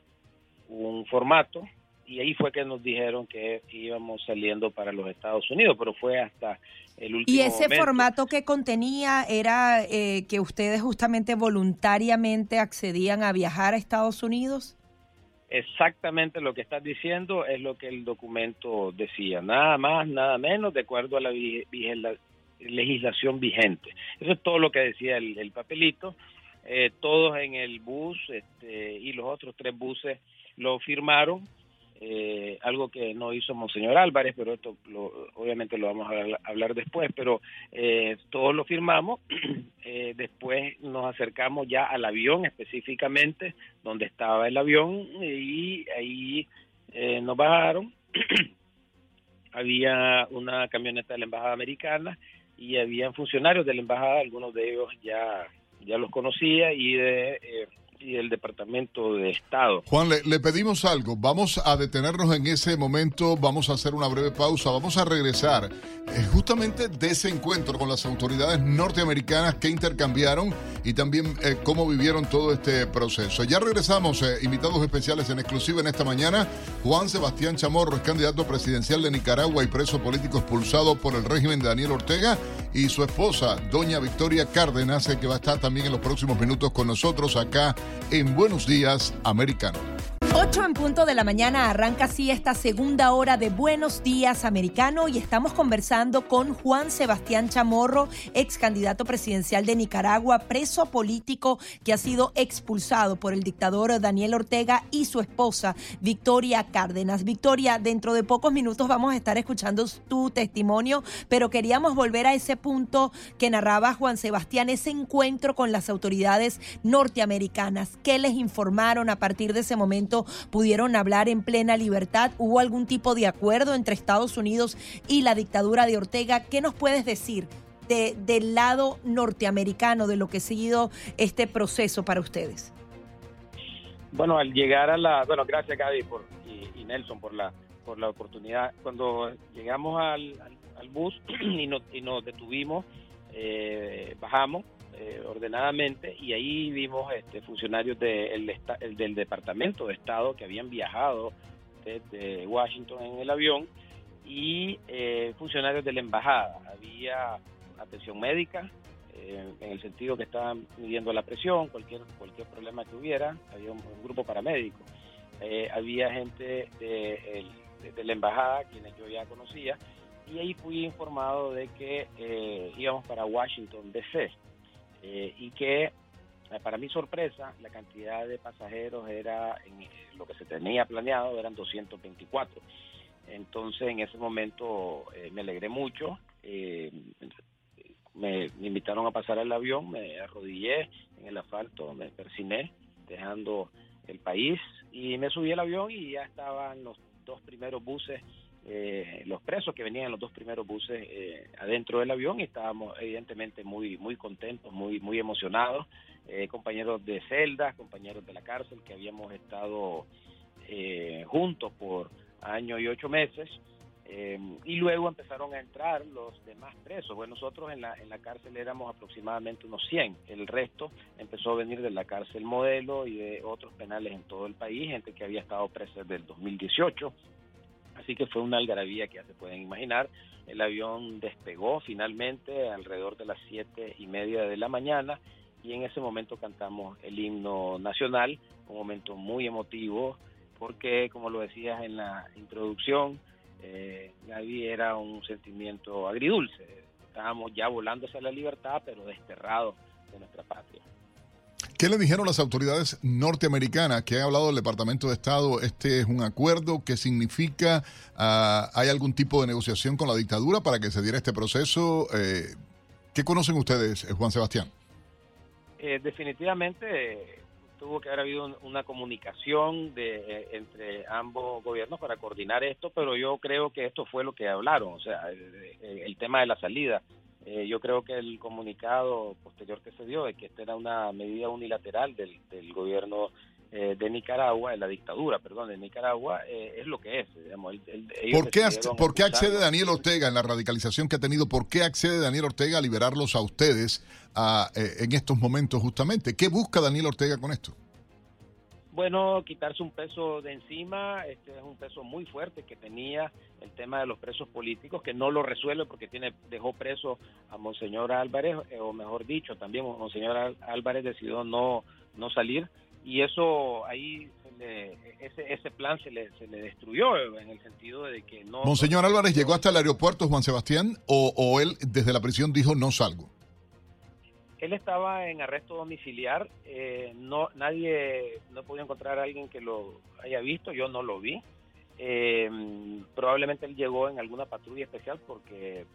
un formato y ahí fue que nos dijeron que íbamos saliendo para los Estados Unidos, pero fue hasta el último ¿Y ese formato que contenía era eh, que ustedes justamente voluntariamente accedían a viajar a Estados Unidos? Exactamente lo que estás diciendo es lo que el documento decía, nada más, nada menos, de acuerdo a la, legislación vigente. Eso es todo lo que decía el, papelito. Eh, todos en el bus este, y los otros tres buses lo firmaron, eh, algo que no hizo Monseñor Álvarez, pero esto obviamente lo vamos a hablar, después, pero eh, todos lo firmamos, [clears throat] eh, después nos acercamos ya al avión específicamente, donde estaba el avión, y ahí nos bajaron, [clears throat] había una camioneta de la Embajada Americana y habían funcionarios de la Embajada, algunos de ellos ya, ya los conocía, y de y el Departamento de Estado. Juan, le, pedimos algo. Vamos a detenernos en ese momento, vamos a hacer una breve pausa, vamos a regresar eh, justamente de ese encuentro con las autoridades norteamericanas que intercambiaron y también eh, cómo vivieron todo este proceso. Ya regresamos, eh, invitados especiales en exclusiva en esta mañana. Juan Sebastián Chamorro es candidato presidencial de Nicaragua y preso político expulsado por el régimen de Daniel Ortega y su esposa, doña Victoria Cárdenas, que va a estar también en los próximos minutos con nosotros acá en Buenos Días, Americano. 8 en punto de la mañana arranca así esta segunda hora de Buenos Días Americano y estamos conversando con Juan Sebastián Chamorro, ex candidato presidencial de Nicaragua, preso político que ha sido expulsado por el dictador Daniel Ortega y su esposa Victoria Cárdenas. Victoria, dentro de pocos minutos vamos a estar escuchando tu testimonio, pero queríamos volver a ese punto que narraba Juan Sebastián, ese encuentro con las autoridades norteamericanas. ¿Qué les informaron a partir de ese momento? Pudieron hablar en plena libertad? ¿Hubo algún tipo de acuerdo entre Estados Unidos y la dictadura de Ortega? ¿Qué nos puedes decir de, del lado norteamericano de lo que ha sido este proceso para ustedes? Bueno, al llegar a la... Bueno, gracias Gaby por, y, Nelson por la por la oportunidad. Cuando llegamos al, al, bus [clears throat] y, nos, y nos detuvimos, eh, bajamos eh, ordenadamente y ahí vimos este, funcionarios del Departamento de Estado que habían viajado desde Washington en el avión y eh, funcionarios de la embajada. Había atención médica, eh, en el sentido que estaban midiendo la presión, cualquier, cualquier problema que hubiera, había un, grupo paramédico. había gente de, de, la embajada, quienes yo ya conocía, y ahí fui informado de que íbamos para Washington, D.C. Eh, y que eh, para mi sorpresa la cantidad de pasajeros era en lo que se tenía planeado eran 224 entonces en ese momento eh, me alegré mucho. Me, invitaron a pasar al avión me arrodillé en el asfalto me persiné dejando el país y me subí al avión y ya estaban los dos primeros buses eh, los presos que venían en los dos primeros buses eh, adentro del avión y estábamos evidentemente muy muy contentos, muy muy emocionados, eh, compañeros de celdas, compañeros de la cárcel que habíamos estado juntos por año y ocho meses y luego empezaron a entrar los demás presos. Bueno, nosotros en la, en la cárcel éramos aproximadamente unos 100, el resto empezó a venir de la cárcel modelo y de otros penales en todo el país, gente que había estado presa desde el 2018 Así que fue una algarabía que ya se pueden imaginar. El avión despegó finalmente alrededor de las siete y media de la mañana y en ese momento cantamos el himno nacional, un momento muy emotivo porque, como lo decías en la introducción, eh, Gaby era un sentimiento agridulce. Estábamos ya volando hacia la libertad, pero desterrados de nuestra patria. ¿Qué le dijeron las autoridades norteamericanas que han hablado del Departamento de Estado? ¿Este es un acuerdo? ¿Qué significa? Ah, ¿Hay algún tipo de negociación con la dictadura para que se diera este proceso? Eh, ¿Qué conocen ustedes, eh, Juan Sebastián? Eh, definitivamente tuvo que haber habido una comunicación de, entre ambos gobiernos para coordinar esto, pero yo creo que esto fue lo que hablaron, o sea, el tema de la salida eh, yo creo que el comunicado posterior que se dio de que esta era una medida unilateral del, del gobierno eh, de Nicaragua, de la dictadura, perdón, de Nicaragua, eh, es lo que es. ¿Por, qué, ¿Por qué accede Daniel Ortega en la radicalización que ha tenido? ¿Por qué accede Daniel Ortega a liberarlos a ustedes a, en estos momentos justamente? ¿Qué busca Daniel Ortega con esto? Bueno quitarse un peso de encima, este es un peso muy fuerte que tenía el tema de los presos políticos, que no lo resuelve porque tiene dejó preso a Monseñor Álvarez, eh, o mejor dicho, también Monseñor Álvarez decidió no, no salir, y eso ahí ese, ese plan se le, se le destruyó en el sentido de que no... Monseñor Álvarez llegó hasta el aeropuerto, Juan Sebastián, o, o él desde la prisión dijo no salgo. Él estaba en arresto domiciliar, eh, no nadie, no pudo encontrar a alguien que lo haya visto, yo no lo vi. Eh, probablemente él llegó en alguna patrulla especial porque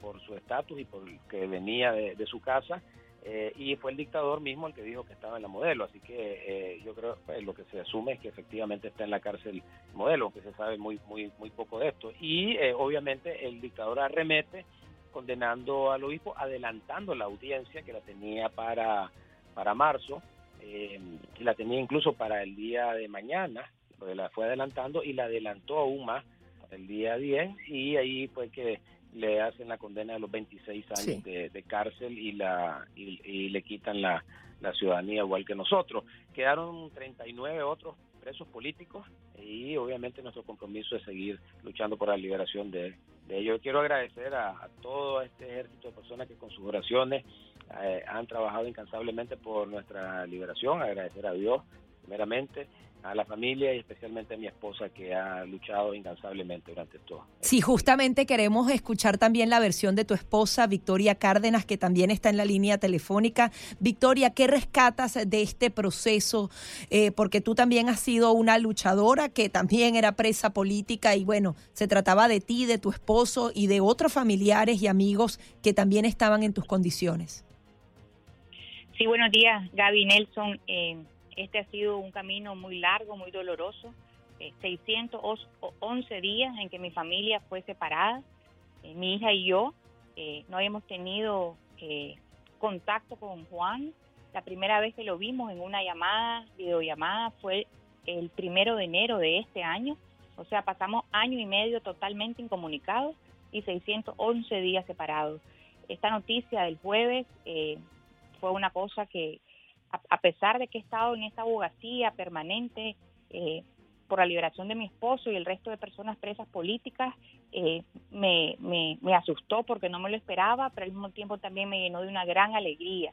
por, su estatus y por que venía de, su casa eh, y fue el dictador mismo el que dijo que estaba en la modelo, así que yo creo pues, lo que se asume es que efectivamente está en la cárcel modelo, aunque se sabe muy muy muy poco de esto y obviamente el dictador arremete condenando al obispo, adelantando la audiencia que la tenía para, para marzo, eh, la tenía incluso para el día de mañana, la fue adelantando y la adelantó aún más el día 10 y ahí fue que le hacen la condena de los 26 años de, cárcel y la y, le quitan la, la, ciudadanía igual que nosotros. Quedaron 39 otros presos políticos y obviamente nuestro compromiso es seguir luchando por la liberación de, yo quiero agradecer a, todo este ejército de personas que con sus oraciones eh, han trabajado incansablemente por nuestra liberación, agradecer a Dios primeramente, a la familia y especialmente a mi esposa que ha luchado incansablemente durante todo. Sí, justamente queremos escuchar también la versión de tu esposa, Victoria Cárdenas, que también está en la línea telefónica. Victoria, ¿qué rescatas de este proceso? Eh, porque tú también has sido una luchadora que también era presa política y bueno, se trataba de ti, de tu esposo y de otros familiares y amigos que también estaban en tus condiciones. Sí, buenos días, Gaby Nelson. Eh, este ha sido un camino muy largo, muy doloroso. 611 eh, días en que mi familia fue separada. Eh, mi hija y yo eh, no habíamos tenido contacto con Juan. La primera vez que lo vimos en una llamada, videollamada, fue el primero de enero de este año, O sea, pasamos año y medio totalmente incomunicados y 611 días separados. Esta noticia del jueves eh, fue una cosa que, a, pesar de que he estado en esta abogacía permanente eh, por la liberación de mi esposo y el resto de personas presas políticas, eh, me, me, asustó porque no me lo esperaba, pero al mismo tiempo también me llenó de una gran alegría.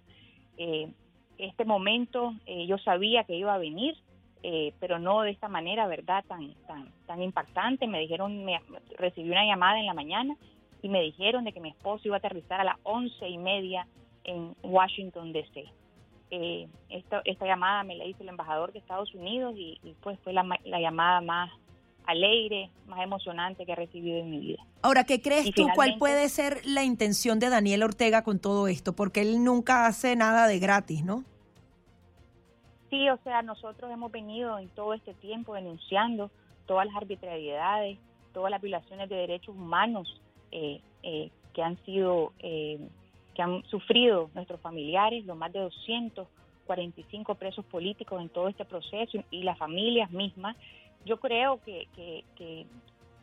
este momento yo sabía que iba a venir, pero no de esta manera, ¿verdad? Tan, tan, tan impactante. Me dijeron, me, recibí una llamada en la mañana y me dijeron de que mi esposo iba a aterrizar a las once y media en Washington, D.C. Eh, esta, esta llamada me la hizo el embajador de Estados Unidos y, pues fue la, llamada más alegre, más emocionante que he recibido en mi vida. Ahora, ¿qué crees tú? ¿Cuál puede ser la intención de Daniel Ortega con todo esto? Porque él nunca hace nada de gratis, ¿no? Sí, o sea, nosotros hemos venido en todo este tiempo denunciando todas las arbitrariedades, todas las violaciones de derechos humanos eh, eh, que han sido eh, que han sufrido nuestros familiares, los más de 245 presos políticos en todo este proceso y las familias mismas. Yo creo que,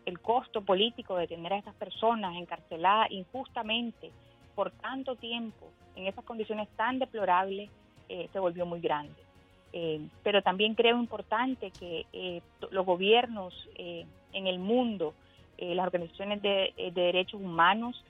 el costo político de tener a estas personas encarceladas injustamente por tanto tiempo en esas condiciones tan deplorables eh, se volvió muy grande. Eh, pero también creo importante que eh, los gobiernos en el mundo, las organizaciones de, de derechos humanos,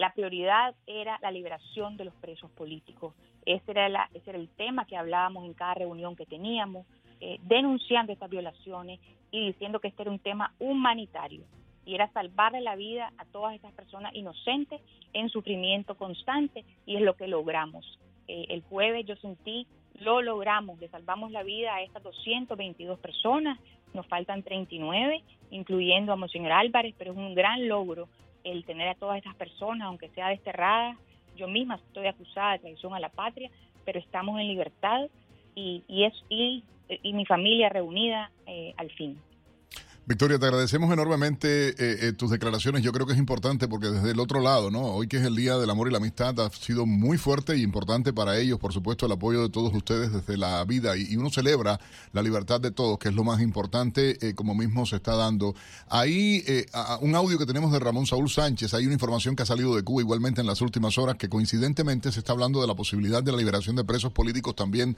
la prioridad era la liberación de los presos políticos. Ese era, ese era el tema que hablábamos en cada reunión que teníamos, eh, denunciando estas violaciones y diciendo que este era un tema humanitario y era salvarle la vida a todas estas personas inocentes en sufrimiento constante y es lo que logramos. Eh, el jueves yo sentí, lo logramos, le salvamos la vida a estas 222 personas, nos faltan 39, incluyendo a Monseñor Álvarez, pero es un gran logro el tener a todas estas personas, aunque sea desterradas, yo misma estoy acusada de traición a la patria, pero estamos en libertad y, y es y, y mi familia reunida eh, al fin. Victoria, te agradecemos enormemente eh, eh, tus declaraciones. Yo creo que es importante porque desde el otro lado, ¿no? Hoy que es el Día del Amor y la Amistad, ha sido muy fuerte y importante para ellos, por supuesto, el apoyo de todos ustedes desde la vida. Y, uno celebra la libertad de todos, que es lo más importante, eh, como mismo se está dando. Ahí, un audio que tenemos de Ramón Saúl Sánchez, hay una información que ha salido de Cuba igualmente en las últimas horas, que coincidentemente se está hablando de la posibilidad de la liberación de presos políticos también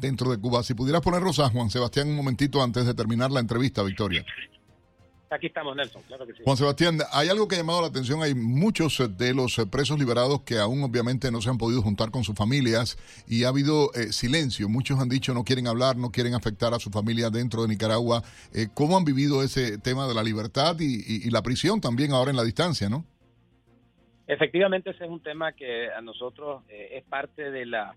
dentro de Cuba. Si pudieras ponerlos a Juan Sebastián un momentito antes de terminar la entrevista, Victoria. Aquí estamos, Nelson, claro que sí. Juan Sebastián, hay algo que ha llamado la atención. Hay muchos de los presos liberados que aún obviamente no se han podido juntar con sus familias y ha habido eh, silencio. Muchos han dicho no quieren hablar, no quieren afectar a su familia dentro de Nicaragua. Eh, ¿Cómo han vivido ese tema de la libertad y, la prisión también ahora en la distancia, no? Efectivamente, ese es un tema que a nosotros eh, es parte de la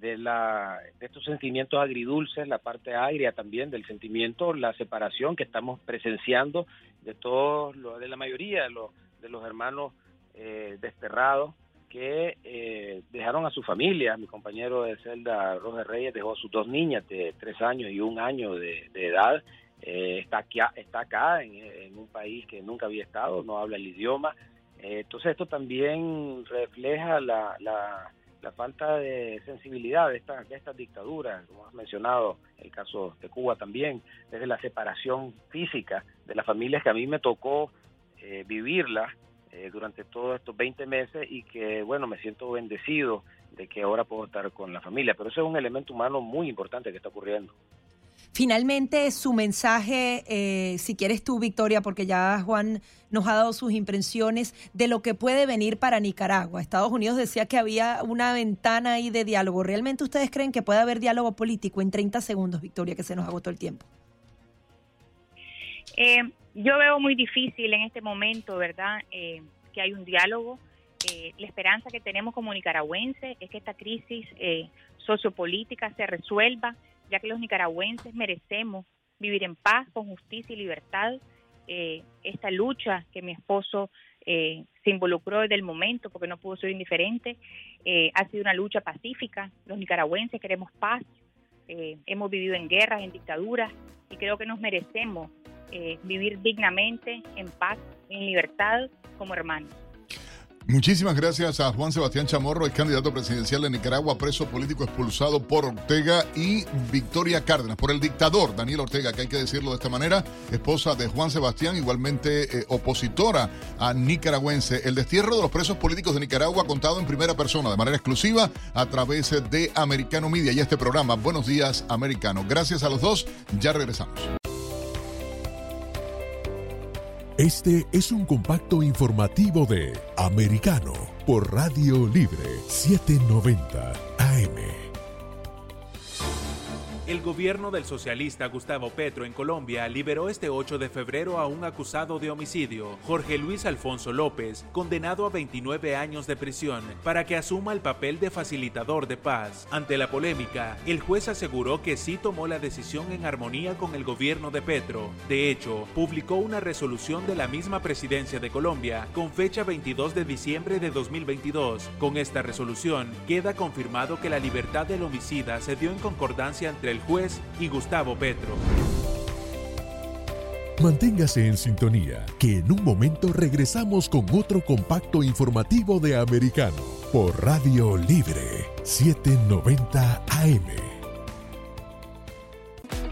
de, la, de estos sentimientos agridulces, la parte agria también del sentimiento, la separación que estamos presenciando de todos, de la mayoría de los, de los hermanos eh, desterrados que eh, dejaron a su familia. Mi compañero de celda, Roger Reyes, dejó a sus dos niñas de tres años y un año de, edad. Eh, está, aquí, está acá en, un país que nunca había estado, no habla el idioma. entonces esto también refleja la, la la falta de sensibilidad de esta, estas dictaduras, como has mencionado, el caso de Cuba también, desde la separación física de las familias que a mí me tocó eh, vivirla eh, durante todos estos 20 meses y que, bueno, me siento bendecido de que ahora puedo estar con la familia, pero eso es un elemento humano muy importante que está ocurriendo. Finalmente, su mensaje, eh, si quieres tú, Victoria, porque ya Juan nos ha dado sus impresiones de lo que puede venir para Nicaragua. Estados Unidos decía que había una ventana ahí de diálogo. ¿Realmente ustedes creen que puede haber diálogo político en 30 segundos, Victoria, que se nos agotó el tiempo? Eh, yo veo muy difícil en este momento, ¿verdad?, eh, que hay un diálogo. la esperanza que tenemos como nicaragüenses es que esta crisis sociopolítica se resuelva ya que los nicaragüenses merecemos vivir en paz, con justicia y libertad. Eh, esta lucha que mi esposo eh, se involucró desde el momento, porque no pudo ser indiferente, eh, ha sido una lucha pacífica. Los nicaragüenses queremos paz, hemos vivido en guerras, en dictaduras, y creo que nos merecemos vivir dignamente, en paz, en libertad, como hermanos. Muchísimas gracias a Juan Sebastián Chamorro, el candidato presidencial de Nicaragua, preso político expulsado por Ortega, y Victoria Cárdenas, por el dictador Daniel Ortega, que hay que decirlo de esta manera, esposa de Juan Sebastián, igualmente eh, opositora a nicaragüense. El destierro de los presos políticos de Nicaragua contado en primera persona, de manera exclusiva, a través de Americano Media y este programa. Buenos días, Americano. Gracias a los dos, ya regresamos. Este es un compacto informativo de Americano por Radio Libre 790 AM. El gobierno del socialista Gustavo Petro en Colombia liberó este 8 de febrero a un acusado de homicidio, Jorge Luis Alfonso López, condenado a 29 años de prisión, para que asuma el papel de facilitador de paz. Ante la polémica, el juez aseguró que sí tomó la decisión en armonía con el gobierno de Petro. De hecho, publicó una resolución de la misma presidencia de Colombia con fecha 22 de diciembre de 2022. Con esta resolución, queda confirmado que la libertad del homicida se dio en concordancia entre el el juez y Gustavo Petro. Manténgase en sintonía, que en un momento regresamos con otro compacto informativo de Americano por Radio Libre 790 AM.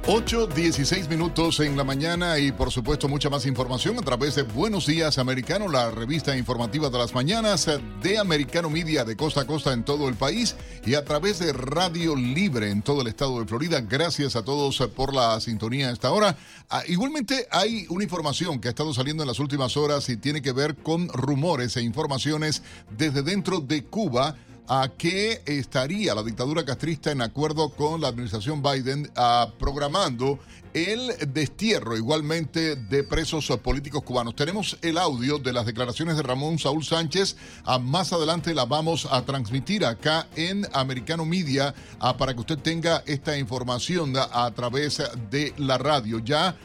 8, 16 minutos en la mañana y por supuesto mucha más información a través de Buenos Días Americano, la revista informativa de las mañanas de Americano Media de costa a costa en todo el país y a través de Radio Libre en todo el estado de Florida. Gracias a todos por la sintonía a esta hora. Ah, igualmente hay una información que ha estado saliendo en las últimas horas y tiene que ver con rumores e informaciones desde dentro de Cuba a qué estaría la dictadura castrista en acuerdo con la administración Biden ah, programando el destierro igualmente de presos políticos cubanos. Tenemos el audio de las declaraciones de Ramón Saúl Sánchez. Ah, más adelante la vamos a transmitir acá en Americano Media ah, para que usted tenga esta información a través de la radio. Ya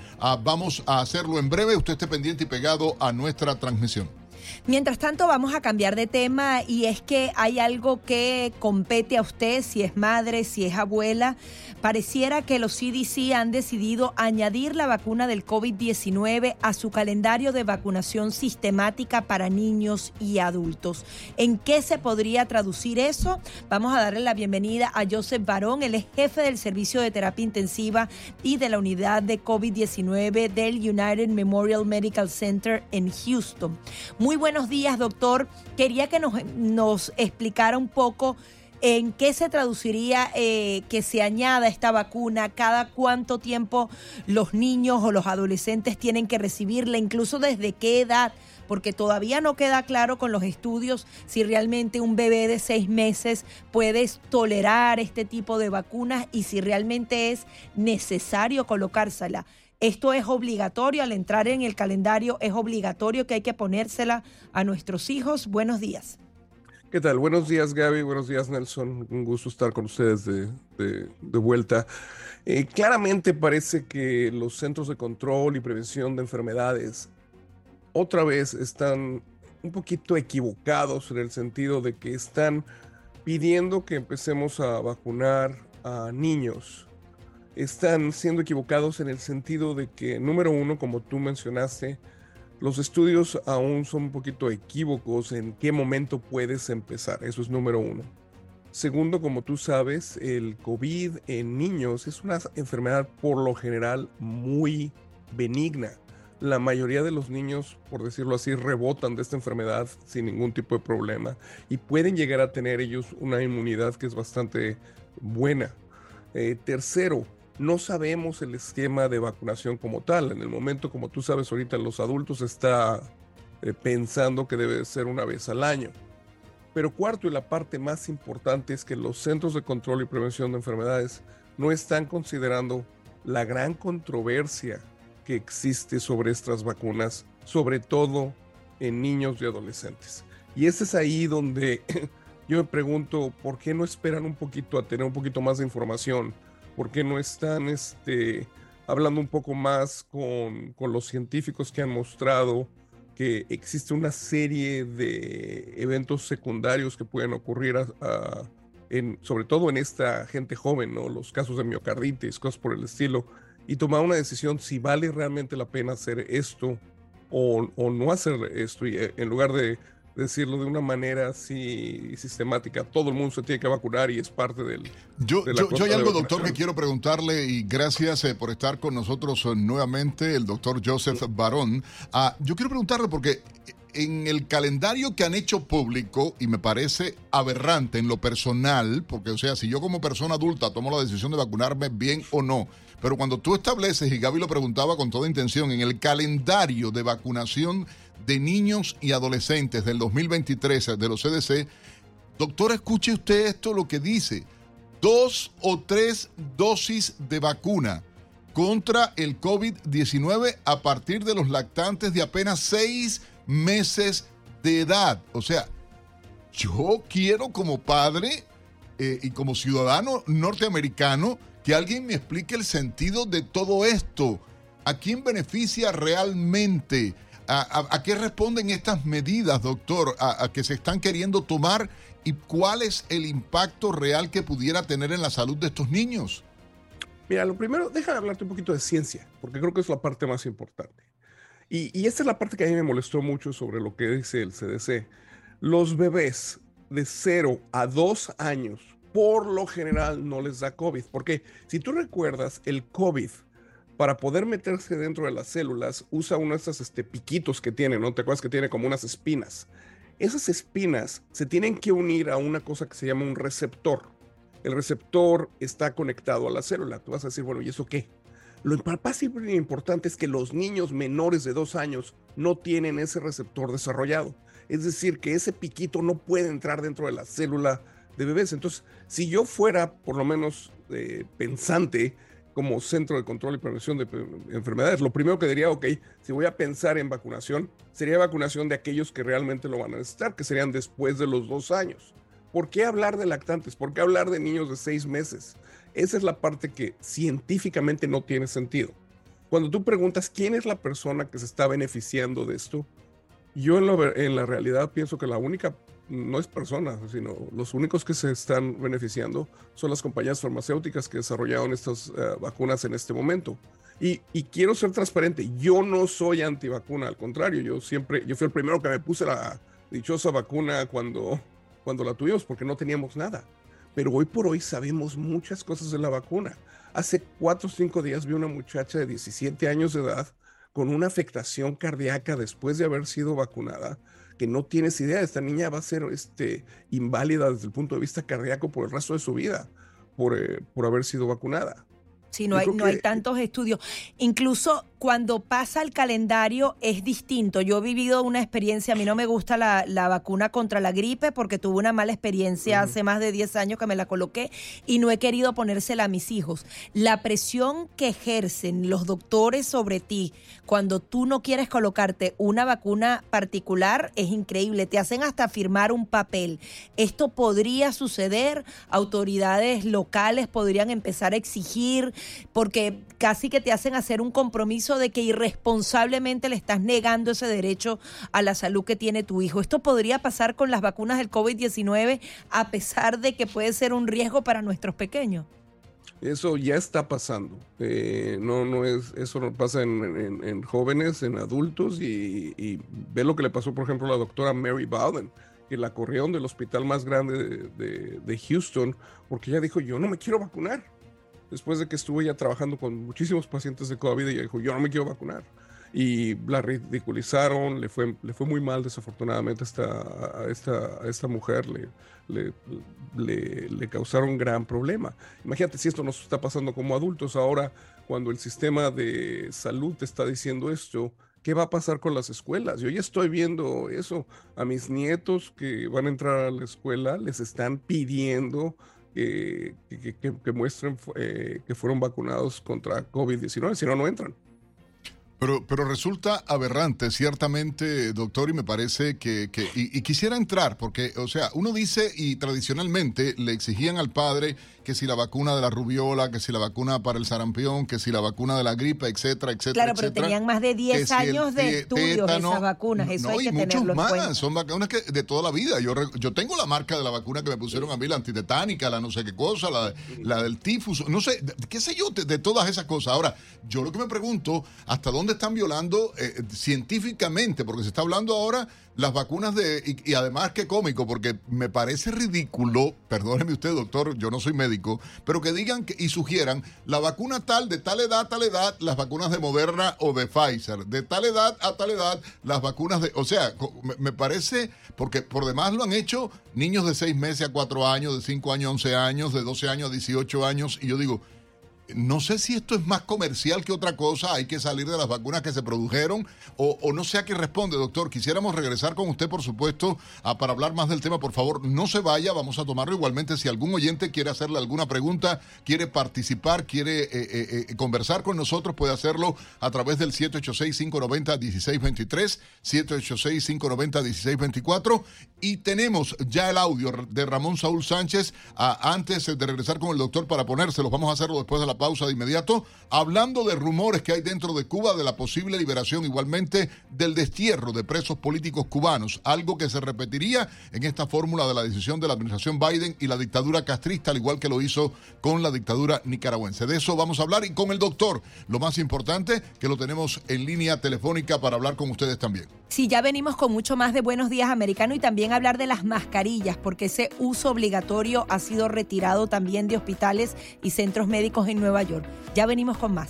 vamos a hacerlo en breve. Usted esté pendiente y pegado a nuestra transmisión. Mientras tanto, vamos a cambiar de tema y es que hay algo que compete a usted, si es madre, si es abuela. Pareciera que los CDC han decidido añadir la vacuna del COVID-19 a su calendario de vacunación sistemática para niños y adultos. ¿En qué se podría traducir eso? Vamos a darle la bienvenida a Joseph Barón, él es jefe del Servicio de Terapia Intensiva y de la unidad de COVID-19 del United Memorial Medical Center en Houston. Muy buenos días, doctor. Quería que nos, nos explicara un poco ¿En qué se traduciría eh, que se añada esta vacuna? ¿Cada cuánto tiempo los niños o los adolescentes tienen que recibirla? Incluso desde qué edad? Porque todavía no queda claro con los estudios si realmente un bebé de seis meses puede tolerar este tipo de vacunas y si realmente es necesario colocársela. Esto es obligatorio al entrar en el calendario, es obligatorio que hay que ponérsela a nuestros hijos. Buenos días. ¿Qué tal? Buenos días Gaby, buenos días Nelson, un gusto estar con ustedes de, vuelta. Eh, claramente parece que los centros de control y prevención de enfermedades otra vez están un poquito equivocados en el sentido de que están pidiendo que empecemos a vacunar a niños. Están siendo equivocados en el sentido de que, número uno, como tú mencionaste, los estudios aún son un poquito equívocos en qué momento puedes empezar. Eso es número uno. Segundo, como tú sabes, el COVID en niños es una enfermedad por lo general muy benigna. La mayoría de los niños, por decirlo así, rebotan de esta enfermedad sin ningún tipo de problema y pueden llegar a tener ellos una inmunidad que es bastante buena. Eh, tercero, no sabemos el esquema de vacunación como tal. En el momento, como tú sabes, ahorita los adultos está eh, pensando que debe ser una vez al año. Pero cuarto y la parte más importante es que los centros de control y prevención de enfermedades no están considerando la gran controversia que existe sobre estas vacunas, sobre todo en niños y adolescentes. Y ese es ahí donde [clears throat] yo me pregunto, ¿por qué no esperan un poquito a tener un poquito más de información? ¿Por qué no están este, hablando un poco más con, los científicos que han mostrado que existe una serie de eventos secundarios que pueden ocurrir en, sobre todo en esta gente joven, los casos de miocarditis, cosas por el estilo, y tomar una decisión si vale realmente la pena hacer esto o, no hacer esto, y eh, en lugar de decirlo de una manera así sistemática. Todo el mundo se tiene que vacunar y es parte del... Yo, de la yo, yo hay algo, doctor, que quiero preguntarle y gracias eh, por estar con nosotros eh, nuevamente, el doctor Joseph Barón. Ah, yo quiero preguntarle porque en el calendario que han hecho público, y me parece aberrante en lo personal, porque o sea, si yo como persona adulta tomo la decisión de vacunarme bien o no, pero cuando tú estableces, y Gaby lo preguntaba con toda intención, en el calendario de vacunación de niños y adolescentes del 2023 de los CDC, doctor, escuche usted esto, lo que dice, dos o tres dosis de vacuna contra el COVID-19 a partir de los lactantes de apenas seis meses de edad. O sea, yo quiero como padre eh, y como ciudadano norteamericano que alguien me explique el sentido de todo esto. ¿A quién beneficia realmente? ¿A, qué responden estas medidas, doctor, a, a que se están queriendo tomar? ¿Y cuál es el impacto real que pudiera tener en la salud de estos niños? Mira, lo primero, déjame hablarte un poquito de ciencia, porque creo que es la parte más importante. Y, y esta es la parte que a mí me molestó mucho sobre lo que dice el CDC. Los bebés de 0 a 2 años, por lo general, no les da COVID. Porque si tú recuerdas, el COVID, para poder meterse dentro de las células, usa uno de esos este, piquitos que tiene, ¿no? ¿Te acuerdas que tiene como unas espinas? Esas espinas se tienen que unir a una cosa que se llama un receptor. El receptor está conectado a la célula. Tú vas a decir, bueno, ¿y eso qué? Lo más importante es que los niños menores de dos años no tienen ese receptor desarrollado. Es decir, que ese piquito no puede entrar dentro de la célula de bebés. Entonces, si yo fuera por lo menos eh, pensante como centro de control y prevención de enfermedades, lo primero que diría, ok, si voy a pensar en vacunación, sería vacunación de aquellos que realmente lo van a necesitar, que serían después de los dos años. ¿Por qué hablar de lactantes? ¿Por qué hablar de niños de seis meses? Esa es la parte que científicamente no tiene sentido. Cuando tú preguntas quién es la persona que se está beneficiando de esto, yo en, lo en la realidad pienso que la única no es persona, sino los únicos que se están beneficiando son las compañías farmacéuticas que desarrollaron estas eh, vacunas en este momento. Y, quiero ser transparente, yo no soy antivacuna, al contrario, yo siempre, yo fui el primero que me puse la dichosa vacuna cuando, cuando la tuvimos, porque no teníamos nada. Pero hoy por hoy sabemos muchas cosas de la vacuna. Hace cuatro o cinco días vi una muchacha de 17 años de edad con una afectación cardíaca después de haber sido vacunada, que no tienes idea, esta niña va a ser este, inválida desde el punto de vista cardíaco por el resto de su vida, por, eh, por haber sido vacunada. Sí, no hay, no hay tantos estudios. Incluso cuando pasa el calendario es distinto. Yo he vivido una experiencia, a mí no me gusta la, la vacuna contra la gripe porque tuve una mala experiencia hace más de 10 años que me la coloqué y no he querido ponérsela a mis hijos. La presión que ejercen los doctores sobre ti cuando tú no quieres colocarte una vacuna particular es increíble. Te hacen hasta firmar un papel. Esto podría suceder, autoridades locales podrían empezar a exigir porque casi que te hacen hacer un compromiso de que irresponsablemente le estás negando ese derecho a la salud que tiene tu hijo. Esto podría pasar con las vacunas del COVID-19 a pesar de que puede ser un riesgo para nuestros pequeños. Eso ya está pasando. Eh, no, no es, eso no pasa en, en- en jóvenes, en adultos, y, ve lo que le pasó, por ejemplo, a la doctora Mary Bowden, que la corrieron del hospital más grande de, de- de Houston, porque ella dijo, yo no me quiero vacunar. Después de que estuvo ya trabajando con muchísimos pacientes de COVID, ella dijo, yo no me quiero vacunar. Y la ridiculizaron, le fue, le fue muy mal desafortunadamente esta, a esta, a esta mujer, le, le, le- le causaron gran problema. Imagínate si esto nos está pasando como adultos ahora, cuando el sistema de salud te está diciendo esto, ¿qué va a pasar con las escuelas? Yo ya estoy viendo eso. A mis nietos que van a entrar a la escuela les están pidiendo que, que- que- que muestren eh, que fueron vacunados contra COVID-19, si no, no entran. Pero, pero resulta aberrante, ciertamente, doctor, y me parece que, que- y, y quisiera entrar, porque, o sea, uno dice, y tradicionalmente le exigían al padre que si la vacuna de la rubiola, que si la vacuna para el sarampión, que si la vacuna de la gripe, etcétera, etcétera. Claro, pero tenían más de 10 años de estudios esas vacunas. Eso hay que muchos más. Son vacunas que de toda la vida. Yo, yo tengo la marca de la vacuna que me pusieron a mí, la antitetánica, la no sé qué cosa, la, la del tifus, no sé, qué sé yo, de, todas esas cosas. Ahora, yo lo que me pregunto, ¿hasta dónde están violando eh, científicamente? Porque se está hablando ahora las vacunas de... Y, además qué cómico, porque me parece ridículo, perdóneme usted doctor, yo no soy médico, pero que digan que, y sugieran la vacuna tal, de tal edad tal edad, las vacunas de Moderna o de Pfizer, de tal edad a tal edad, las vacunas de... O sea, me, parece, porque por demás lo han hecho niños de 6 meses a 4 años, de 5 años a 11 años, de 12 años a 18 años, y yo digo no sé si esto es más comercial que otra cosa, hay que salir de las vacunas que se produjeron o, no sé a qué responde, doctor. Quisiéramos regresar con usted, por supuesto, para hablar más del tema. Por favor, no se vaya, vamos a tomarlo igualmente. Si algún oyente quiere hacerle alguna pregunta, quiere participar, quiere eh, eh, eh, conversar con nosotros, puede hacerlo a través del 786-590-1623, 786-590-1624. Y tenemos ya el audio de Ramón Saúl Sánchez. antes de regresar con el doctor para ponérselos, vamos a hacerlo después de la pausa de inmediato, hablando de rumores que hay dentro de Cuba de la posible liberación igualmente del destierro de presos políticos cubanos, algo que se repetiría en esta fórmula de la decisión de la administración Biden y la dictadura castrista, al igual que lo hizo con la dictadura nicaragüense. De eso vamos a hablar y con el doctor, lo más importante, que lo tenemos en línea telefónica para hablar con ustedes también. Sí, ya venimos con mucho más de Buenos Días Americano y también hablar de las mascarillas, porque ese uso obligatorio ha sido retirado también de hospitales y centros médicos en Nueva York. Ya venimos con más.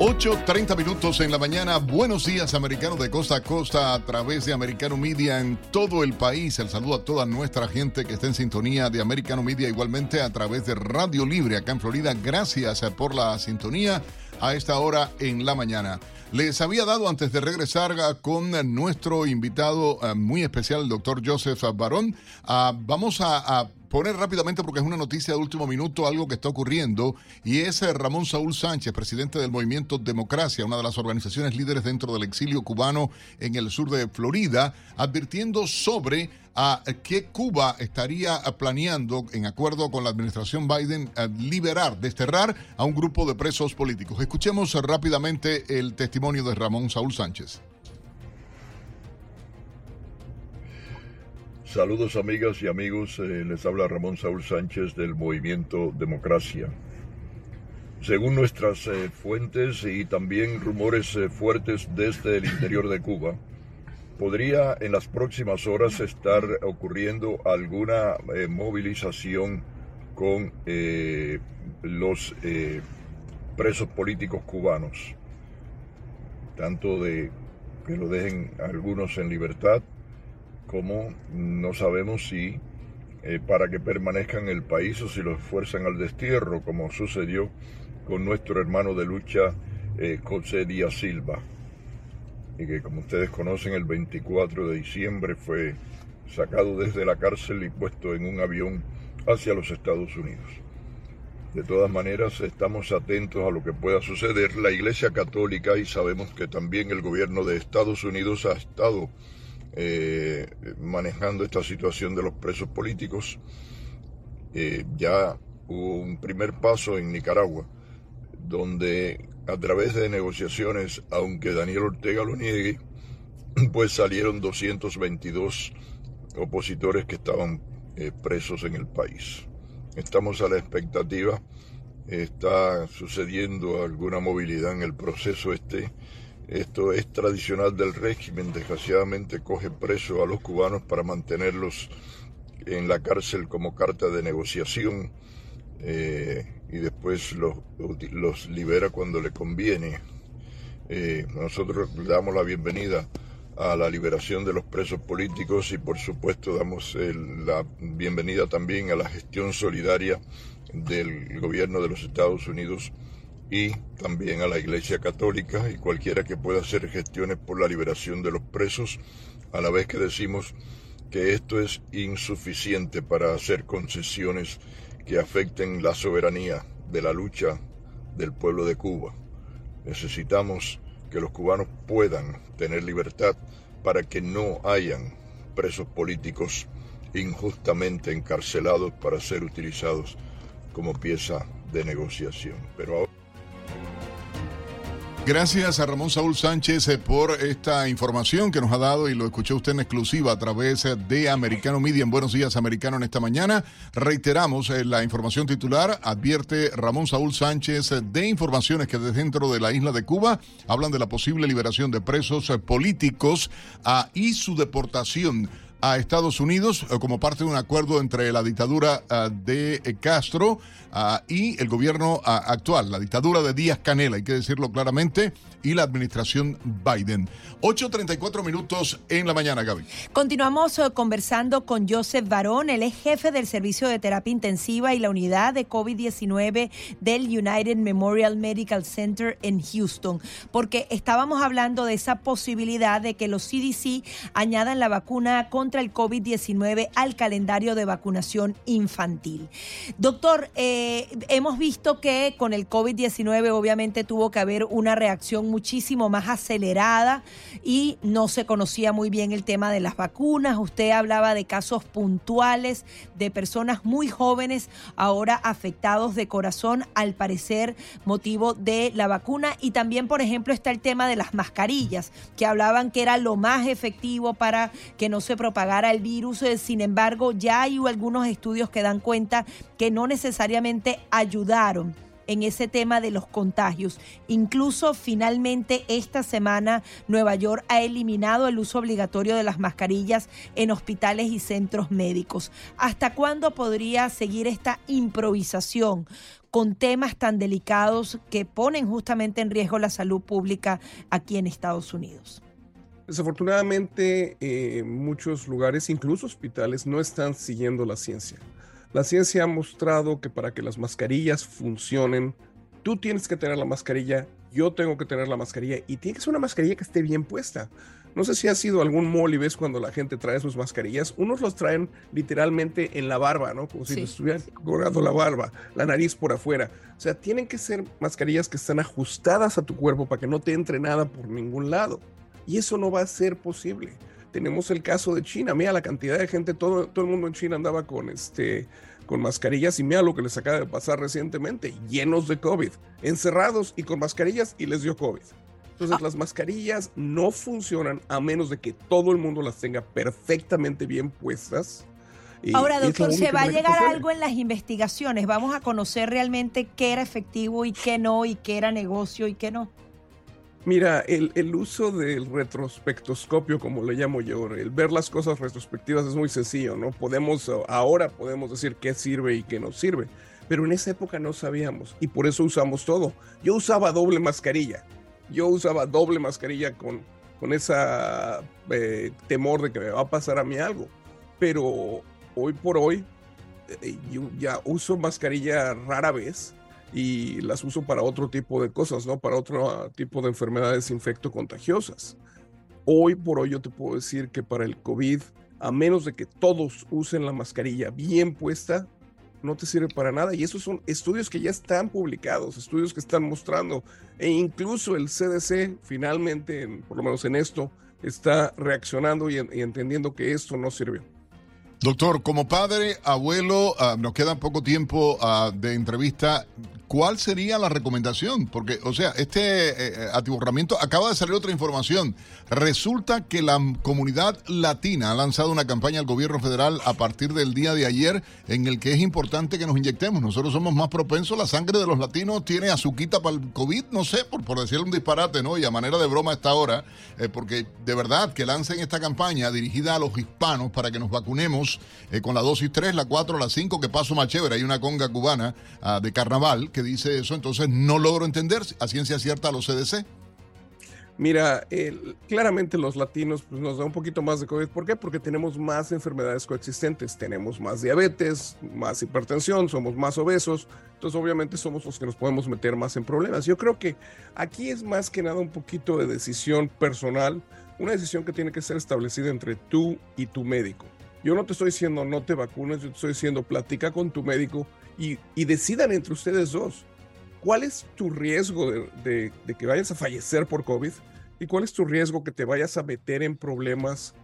8.30 minutos en la mañana. Buenos días, americanos de costa a costa a través de Americano Media en todo el país. El saludo a toda nuestra gente que está en sintonía de Americano Media, igualmente a través de Radio Libre acá en Florida. Gracias por la sintonía a esta hora en la mañana. Les había dado antes de regresar con nuestro invitado eh, muy especial, el doctor Joseph Barón. Ah, vamos a poner rápidamente porque es una noticia de último minuto, algo que está ocurriendo, y es eh, Ramón Saúl Sánchez, presidente del movimiento Democracia, una de las organizaciones líderes dentro del exilio cubano en el sur de Florida, advirtiendo sobre a que Cuba estaría planeando, en acuerdo con la administración Biden, liberar, desterrar a un grupo de presos políticos. Escuchemos rápidamente el testimonio de Ramón Saúl Sánchez. Saludos amigas y amigos, eh, les habla Ramón Saúl Sánchez del Movimiento Democracia. Según nuestras eh, fuentes y también rumores eh, fuertes desde el interior de Cuba, podría en las próximas horas estar ocurriendo alguna movilización con los presos políticos cubanos, tanto de que lo dejen algunos en libertad como no sabemos si eh, para que permanezcan en el país o si los fuerzan al destierro, como sucedió con nuestro hermano de lucha eh, José Díaz Silva, y que como ustedes conocen el 24 de diciembre fue sacado desde la cárcel y puesto en un avión hacia los Estados Unidos. De todas maneras, estamos atentos a lo que pueda suceder. La Iglesia Católica, y sabemos que también el gobierno de Estados Unidos ha estado eh, manejando esta situación de los presos políticos. Eh, ya hubo un primer paso en Nicaragua, donde a través de negociaciones, aunque Daniel Ortega lo niegue, [clears throat] pues salieron 222 opositores que estaban eh, presos en el país. Estamos a la expectativa, está sucediendo alguna movilidad en el proceso este esto es tradicional del régimen, desgraciadamente coge preso a los cubanos para mantenerlos en la cárcel como carta de negociación eh, y después los, los, libera cuando le conviene. Eh, nosotros damos la bienvenida a la liberación de los presos políticos y por supuesto damos la bienvenida también a la gestión solidaria del gobierno de los Estados Unidos y también a la Iglesia Católica y cualquiera que pueda hacer gestiones por la liberación de los presos, a la vez que decimos que esto es insuficiente para hacer concesiones que afecten la soberanía de la lucha del pueblo de Cuba. Necesitamos que los cubanos puedan tener libertad para que no hayan presos políticos injustamente encarcelados para ser utilizados como pieza de negociación. Pero. Gracias a Ramón Saúl Sánchez eh, por esta información que nos ha dado y lo escuchó usted en exclusiva a través eh, de Americano Media en Buenos Días Americano en esta mañana. Reiteramos eh, la información titular, advierte Ramón Saúl Sánchez de informaciones que desde dentro de la isla de Cuba hablan de la posible liberación de presos políticos ah, y su deportación a Estados Unidos como parte de un acuerdo entre la dictadura ah, de Castro Ah, y el gobierno ah, actual, la dictadura de Díaz Canela, hay que decirlo claramente, y la administración Biden. 8.34 minutos en la mañana, Gaby. Continuamos eh, conversando con Joseph Barón, él es jefe del Servicio de Terapia Intensiva y la unidad de COVID-19 del United Memorial Medical Center en Houston, porque estábamos hablando de esa posibilidad de que los CDC añadan la vacuna contra el COVID-19 al calendario de vacunación infantil. Doctor, eh, hemos visto que con el COVID-19 obviamente tuvo que haber una reacción muchísimo más acelerada y no se conocía muy bien el tema de las vacunas. Usted hablaba de casos puntuales de personas muy jóvenes ahora afectados de corazón, al parecer motivo de la vacuna. Y también, por ejemplo, está el tema de las mascarillas, que hablaban que era lo más efectivo para que no se propagara el virus. Eh, sin embargo, ya hay algunos estudios que dan cuenta que no necesariamente ayudaron en ese tema de los contagios. Incluso finalmente esta semana Nueva York ha eliminado el uso obligatorio de las mascarillas en hospitales y centros médicos. ¿Hasta cuándo podría seguir esta improvisación con temas tan delicados que ponen justamente en riesgo la salud pública aquí en Estados Unidos? Desafortunadamente, eh, muchos lugares, incluso hospitales, no están siguiendo la ciencia. La ciencia ha mostrado que para que las mascarillas funcionen, tú tienes que tener la mascarilla, yo tengo que tener la mascarilla y tiene que ser una mascarilla que esté bien puesta. No sé si ha sido algún mall y ves cuando la gente trae sus mascarillas, unos los traen literalmente en la barba, ¿no? Como si les estuvieran colgando la barba, la nariz por afuera. O sea, tienen que ser mascarillas que están ajustadas a tu cuerpo para que no te entre nada por ningún lado. Y eso no va a ser posible tenemos el caso de China. Mira la cantidad de gente, todo, todo el mundo en China andaba con, este, con mascarillas y mira lo que les acaba de pasar recientemente, llenos de COVID, encerrados y con mascarillas y les dio COVID. Entonces ah. las mascarillas no funcionan a menos de que todo el mundo las tenga perfectamente bien puestas. Ahora, doctor, ¿se va a llegar algo en las investigaciones? ¿Vamos a conocer realmente qué era efectivo y qué no, y qué era negocio y qué no? Mira, el, uso del retrospectoscopio, como le llamo yo, el ver las cosas retrospectivas es muy sencillo, ¿no? Podemos, ahora podemos decir qué sirve y qué no sirve, pero en esa época no sabíamos y por eso usamos todo. Yo usaba doble mascarilla, yo usaba doble mascarilla con, con ese eh, temor de que me va a pasar a mí algo, pero hoy por hoy eh, yo ya uso mascarilla rara vez y las uso para otro tipo de cosas, ¿no? Para otro tipo de enfermedades infecto-contagiosas. Hoy por hoy yo te puedo decir que para el COVID, a menos de que todos usen la mascarilla bien puesta, no te sirve para nada. Y esos son estudios que ya están publicados, estudios que están mostrando. E incluso el CDC finalmente, por lo menos en esto, está reaccionando y, entendiendo que esto no sirvió. Doctor, como padre, abuelo, ah, nos queda poco tiempo ah, de entrevista. ¿cuál sería la recomendación? Porque, o sea, este eh, eh, atiborramiento, acaba de salir otra información. Resulta que la comunidad latina ha lanzado una campaña al gobierno federal a partir del día de ayer en el que es importante que nos inyectemos. Nosotros somos más propensos, la sangre de los latinos tiene azuquita para el COVID, no sé, por, por decirle un disparate, ¿no? Y a manera de broma a esta hora, eh, porque de verdad que lancen esta campaña dirigida a los hispanos para que nos vacunemos con la dosis 3, la 4, la 5, que paso más chévere. Hay una conga cubana ah, de carnaval que dice eso, entonces no logro entender a ciencia cierta a los CDC. Mira, claramente los latinos pues, nos da un poquito más de COVID. ¿Por qué? Porque tenemos más enfermedades coexistentes. Tenemos más diabetes, más hipertensión, somos más obesos. Entonces, obviamente, somos los que nos podemos meter más en problemas. Yo creo que aquí es más que nada un poquito de decisión personal, una decisión que tiene que ser establecida entre tú y tu médico. Yo no te estoy diciendo no te vacunes, yo te estoy diciendo platica con tu médico y, decidan entre ustedes dos cuál es tu riesgo de, que vayas a fallecer por COVID y cuál es tu riesgo que te vayas a meter en problemas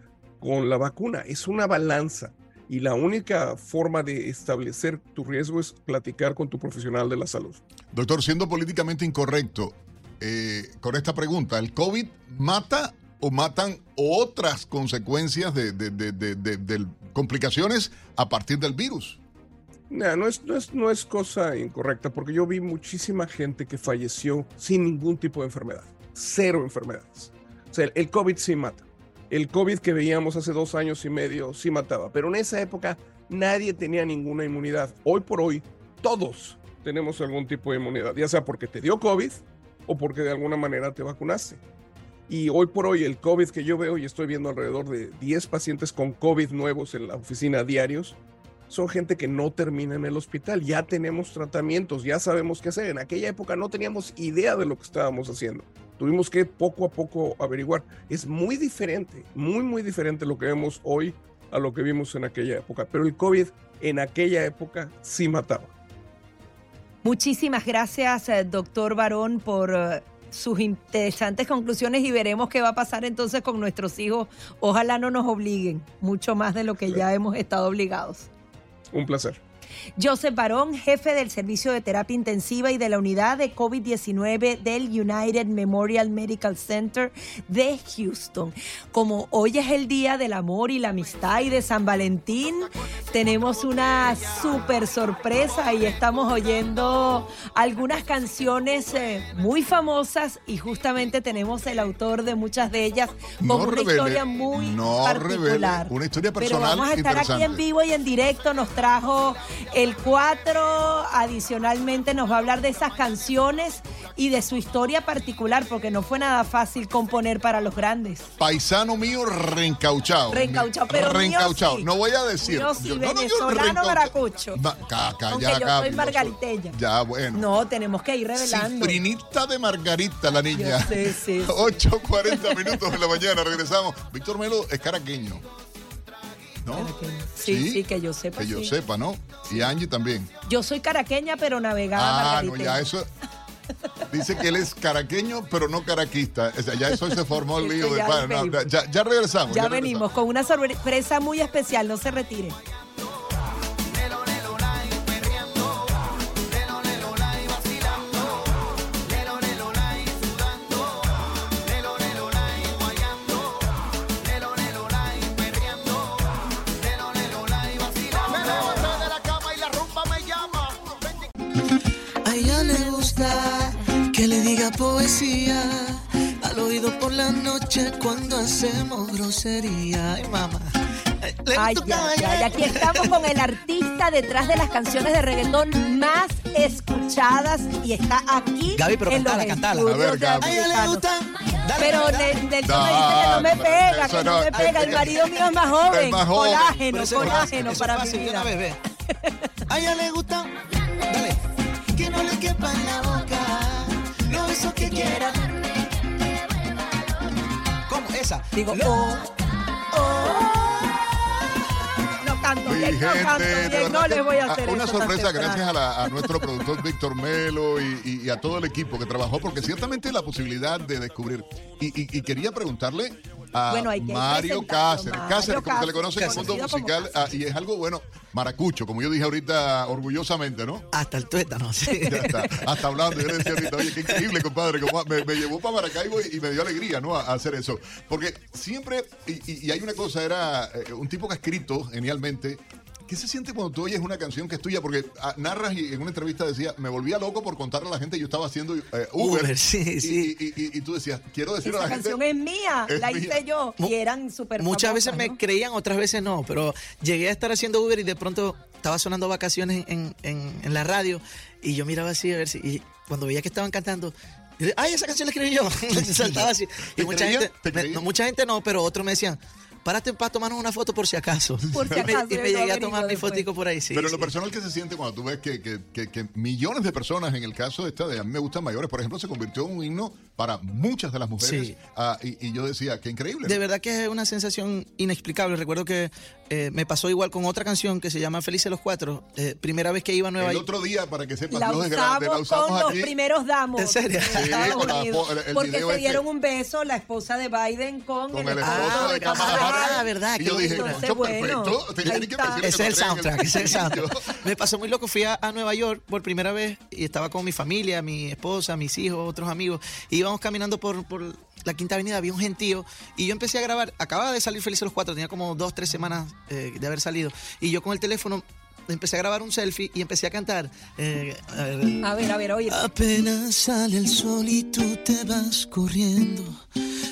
con la vacuna. Es una balanza y la única forma de establecer tu riesgo es platicar con tu profesional de la salud. Doctor, siendo políticamente incorrecto, eh, con esta pregunta, ¿el COVID mata o matan otras consecuencias de, de- de- de- complicaciones a partir del virus? No, es, no, es, no es cosa incorrecta, porque yo vi muchísima gente que falleció sin ningún tipo de enfermedad. Cero enfermedades. O sea, el COVID sí mata. El COVID que veíamos hace dos años y medio sí mataba, pero en esa época nadie tenía ninguna inmunidad. Hoy por hoy, todos tenemos algún tipo de inmunidad, ya sea porque te dio COVID o porque de alguna manera te vacunaste. Y hoy por hoy el COVID que yo veo y estoy viendo alrededor de 10 pacientes con COVID nuevos en la oficina diarios, son gente que no termina en el hospital. Ya tenemos tratamientos, ya sabemos qué hacer. En aquella época no teníamos idea de lo que estábamos haciendo. Tuvimos que poco a poco averiguar. Es muy diferente, muy, muy diferente lo que vemos hoy a lo que vimos en aquella época. Pero el COVID en aquella época sí mataba. Muchísimas gracias, eh, doctor Barón, por eh, sus interesantes conclusiones y veremos qué va a pasar entonces con nuestros hijos. Ojalá no nos obliguen mucho más de lo que ya hemos estado obligados. Un placer. Joseph Barón, jefe del Servicio de Terapia Intensiva y de la Unidad de COVID-19 del United Memorial Medical Center de Houston. Como hoy es el Día del Amor y la Amistad y de San Valentín, tenemos una súper sorpresa y estamos oyendo algunas canciones eh, muy famosas y justamente tenemos el autor de muchas de ellas con No una revele, historia muy no particular. revele una historia Pero personal vamos a estar aquí en vivo y en directo. Nos trajo el 4. Adicionalmente nos va a hablar de esas canciones y de su historia particular, porque no fue nada fácil componer para los grandes. Paisano mío reencauchado. Reencauchado, pero mío Reencauchado. sí. No voy a decir. Yo sí, yo- no, no, yo venezolano maracucho. Ma- ca- ca- Aunque ya, yo soy margariteña. Ya, bueno. No, tenemos que ir revelando. Cifrinita de Margarita, la niña. Sí, sí. [laughs] 8.40 minutos de la mañana, regresamos. Víctor Melo es caraqueño. ¿No? Sí, sí, que yo sepa. Que yo sepa, ¿no? Y Angie también. Yo soy caraqueña, pero navegada Ah, no, ya eso. [laughs] Dice que él es caraqueño, pero no caraquista. O sea, ya eso se formó el [laughs] Eso lío de ya. No, ya, ya regresamos. Ya ya venimos con una sorpresa muy especial, no se retire. Gusta que le diga poesía al oído por la noche cuando hacemos grosería. Ay, mamá. Ay, ya, ya, y aquí estamos con el artista detrás de las canciones de reggaetón más escuchadas y está aquí Gaby, pero en los cantala, cantala. A ver, Gaby. A ella le gusta. Dale, Pero Nelson me dice que no me pega, que no, no me pega. El marido mío es más joven. es más joven. Colágeno, colágeno para mi vida. A ella le gusta. Dale. Que no le quepa en la boca. Lo besos que quiera. ¿Cómo? Esa. Digo, oh, oh. No canto bien, no canto bien, no les voy a ah, Una sorpresa gracias a, la- a nuestro [laughs] productor Víctor Melo y, y- y a todo el equipo que trabajó, porque ciertamente la posibilidad de descubrir. Y, y- y quería preguntarle a Bueno, Mario Cáceres, Mario Cáceres, como se le Cáceres, conoce en el mundo musical, ah, y es algo, bueno, maracucho, como yo dije ahorita orgullosamente, ¿no? Hasta el tuétano, sí. [laughs] Ya está, hasta hablando, yo le decía ahorita, oye, qué increíble, compadre, como me, me llevó para Maracaibo y, y me dio alegría, ¿no? A, a hacer eso. Porque siempre, y, y- y hay una cosa, era eh, un tipo que ha escrito genialmente. ¿Qué se siente cuando tú oyes una canción que es tuya? Porque ah, narras y en una entrevista decía, me volvía loco por contarle a la gente, yo estaba haciendo eh, Uber. Uber, [laughs] sí, y, sí. Y, y- y tú decías, quiero decirle a Esa la gente. canción es mía, es la mía. hice yo y eran súper Muchas veces me creían, otras veces no, pero llegué a estar haciendo Uber y de pronto estaba sonando vacaciones en, en- en la radio y yo miraba así a ver si, y cuando veía que estaban cantando, yo ay, esa canción la escribí yo, [laughs] [laughs] saltaba así. ¿Te Y mucha gente, mucha gente no, pero otros me decían, párate para tomarnos una foto por si acaso. Por si y [laughs] me, acaso, y me llegué a tomar mi después. fotico por ahí, sí. Pero sí. lo personal que se siente cuando tú ves que, que- que- que millones de personas, en el caso de esta de A mí me gustan mayores, por ejemplo, se convirtió en un himno para muchas de las mujeres. Sí. Ah, y, y yo decía, qué increíble. De ¿no? verdad que es una sensación inexplicable. Recuerdo que eh, me pasó igual con otra canción que se llama Felices los Cuatro. Eh, primera vez que iba a Nueva El York. otro día, para que sepan, La es grande, la usamos usamos con aquí. los primeros damos. ¿En serio? Sí, con la el- el porque se este. dieron un beso la esposa de Biden con, Con el el esposo de de Kamala Kamala Ah, verdad. Y yo dije, locura. "Concho, perfecto. Tenía que Ese es el soundtrack, ese es el [laughs] soundtrack. Me pasó muy loco, fui a, a Nueva York por primera vez y estaba con mi familia, mi esposa, mis hijos, otros amigos. Y íbamos caminando por, por la Quinta Avenida, había un gentío y yo empecé a grabar. Acababa de salir Felices los Cuatro, tenía como dos, tres semanas eh, de haber salido. Y yo con el teléfono empecé a grabar un selfie y empecé a cantar. eh, a ver, A ver, a ver, oye. Apenas sale el sol y tú te vas corriendo.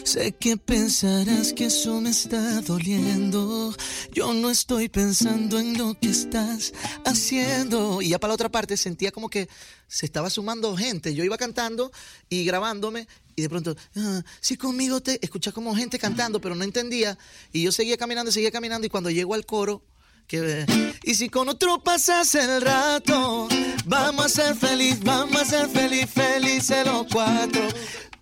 Sé que pensarás que eso me está doliendo. Yo no estoy pensando en lo que estás haciendo. Y ya para la otra parte sentía como que se estaba sumando gente. Yo iba cantando y grabándome. Y de pronto, ah, si conmigo te escucha como gente cantando, pero no entendía. Y yo seguía caminando, seguía caminando. Y cuando llego al coro, que y si con otro pasas el rato, vamos a ser feliz, vamos a ser feliz, felices los cuatro.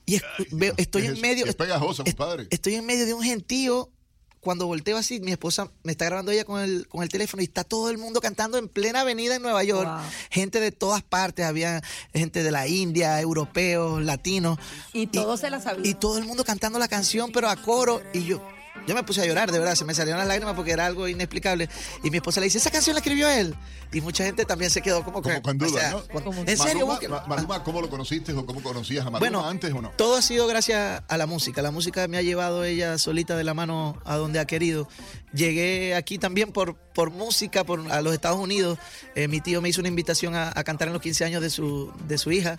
Y veo, estoy en medio, Es pegajoso, compadre. estoy en medio de un gentío. Cuando volteo así, mi esposa me está grabando ella con el, con el teléfono y está todo el mundo cantando en plena avenida en Nueva York. Gente de todas partes, había gente de la India, europeos, latinos. Y todos se la sabían. Y todo el mundo cantando la canción, pero a coro. Y yo, yo me puse a llorar, de verdad, se me salieron las lágrimas porque era algo inexplicable. Y mi esposa le dice, esa canción la escribió él. Y mucha gente también se quedó como, que, Con o duda, sea, ¿no? con- ¿En serio? Maluma, Ma- Maluma, ¿cómo lo conociste o cómo conocías a Maluma Bueno, antes o no? Todo ha sido gracias a la música. La música me ha llevado ella solita de la mano a donde ha querido. Llegué aquí también por, por música, por, a los Estados Unidos. Eh, mi tío me hizo una invitación a, a cantar en los 15 años de su, de su hija.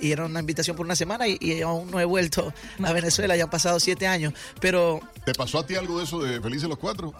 Y era una invitación por una semana y, y aún no he vuelto a Venezuela. Ya han pasado siete años. Pero ¿Te pasó a ti algo de eso de Felices los Cuatro?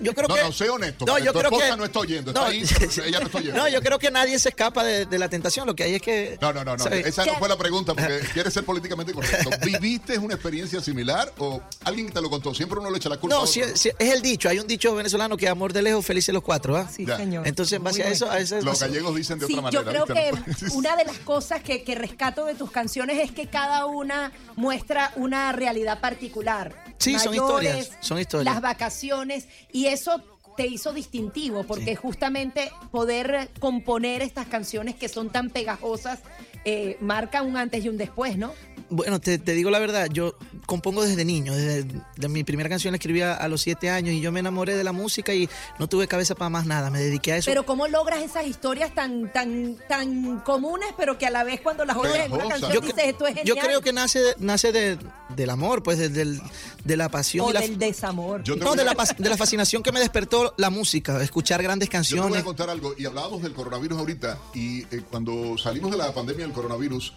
Yo creo no, que... no, sé honesto. No, yo tu creo esposa que- no está oyendo. Está No, ahí, ella no está oyendo. [laughs] No, yo creo que nadie se escapa de, de la tentación. Lo que hay es que... No, no, no. Esa no fue la pregunta porque [laughs] quieres ser políticamente correcto. ¿Viviste una experiencia similar o alguien te lo contó? Siempre uno le echa la culpa. a No, sí, sí, es el dicho. Hay un dicho venezolano que amor de lejos, felices los cuatro. ¿ah? Sí, Ya. señor. Entonces, en base Muy a eso, a ese Los gallegos dicen de Sí, otra yo manera. creo ¿viste? que una de las cosas que, que rescato de tus canciones es que cada una muestra una realidad particular. Sí, son historias, son historias. Las vacaciones y eso te hizo distintivo porque justamente poder componer estas canciones que son tan pegajosas eh, marca un antes y un después, ¿no? Bueno, te, te digo la verdad, yo compongo desde niño, desde de mi primera canción la escribí a, a los siete años y yo me enamoré de la música y no tuve cabeza para más nada, me dediqué a eso. Pero cómo logras esas historias tan tan tan comunes, pero que a la vez cuando las oyes en una canción Yo dices esto es Yo genial. creo que nace, nace de, del amor, pues de, del- de la pasión. o y la, del desamor. no, de la, de la fascinación que me despertó la música, escuchar grandes Yo te voy canciones. a contar algo. Y hablábamos del coronavirus ahorita. Y eh, cuando salimos de la pandemia del coronavirus,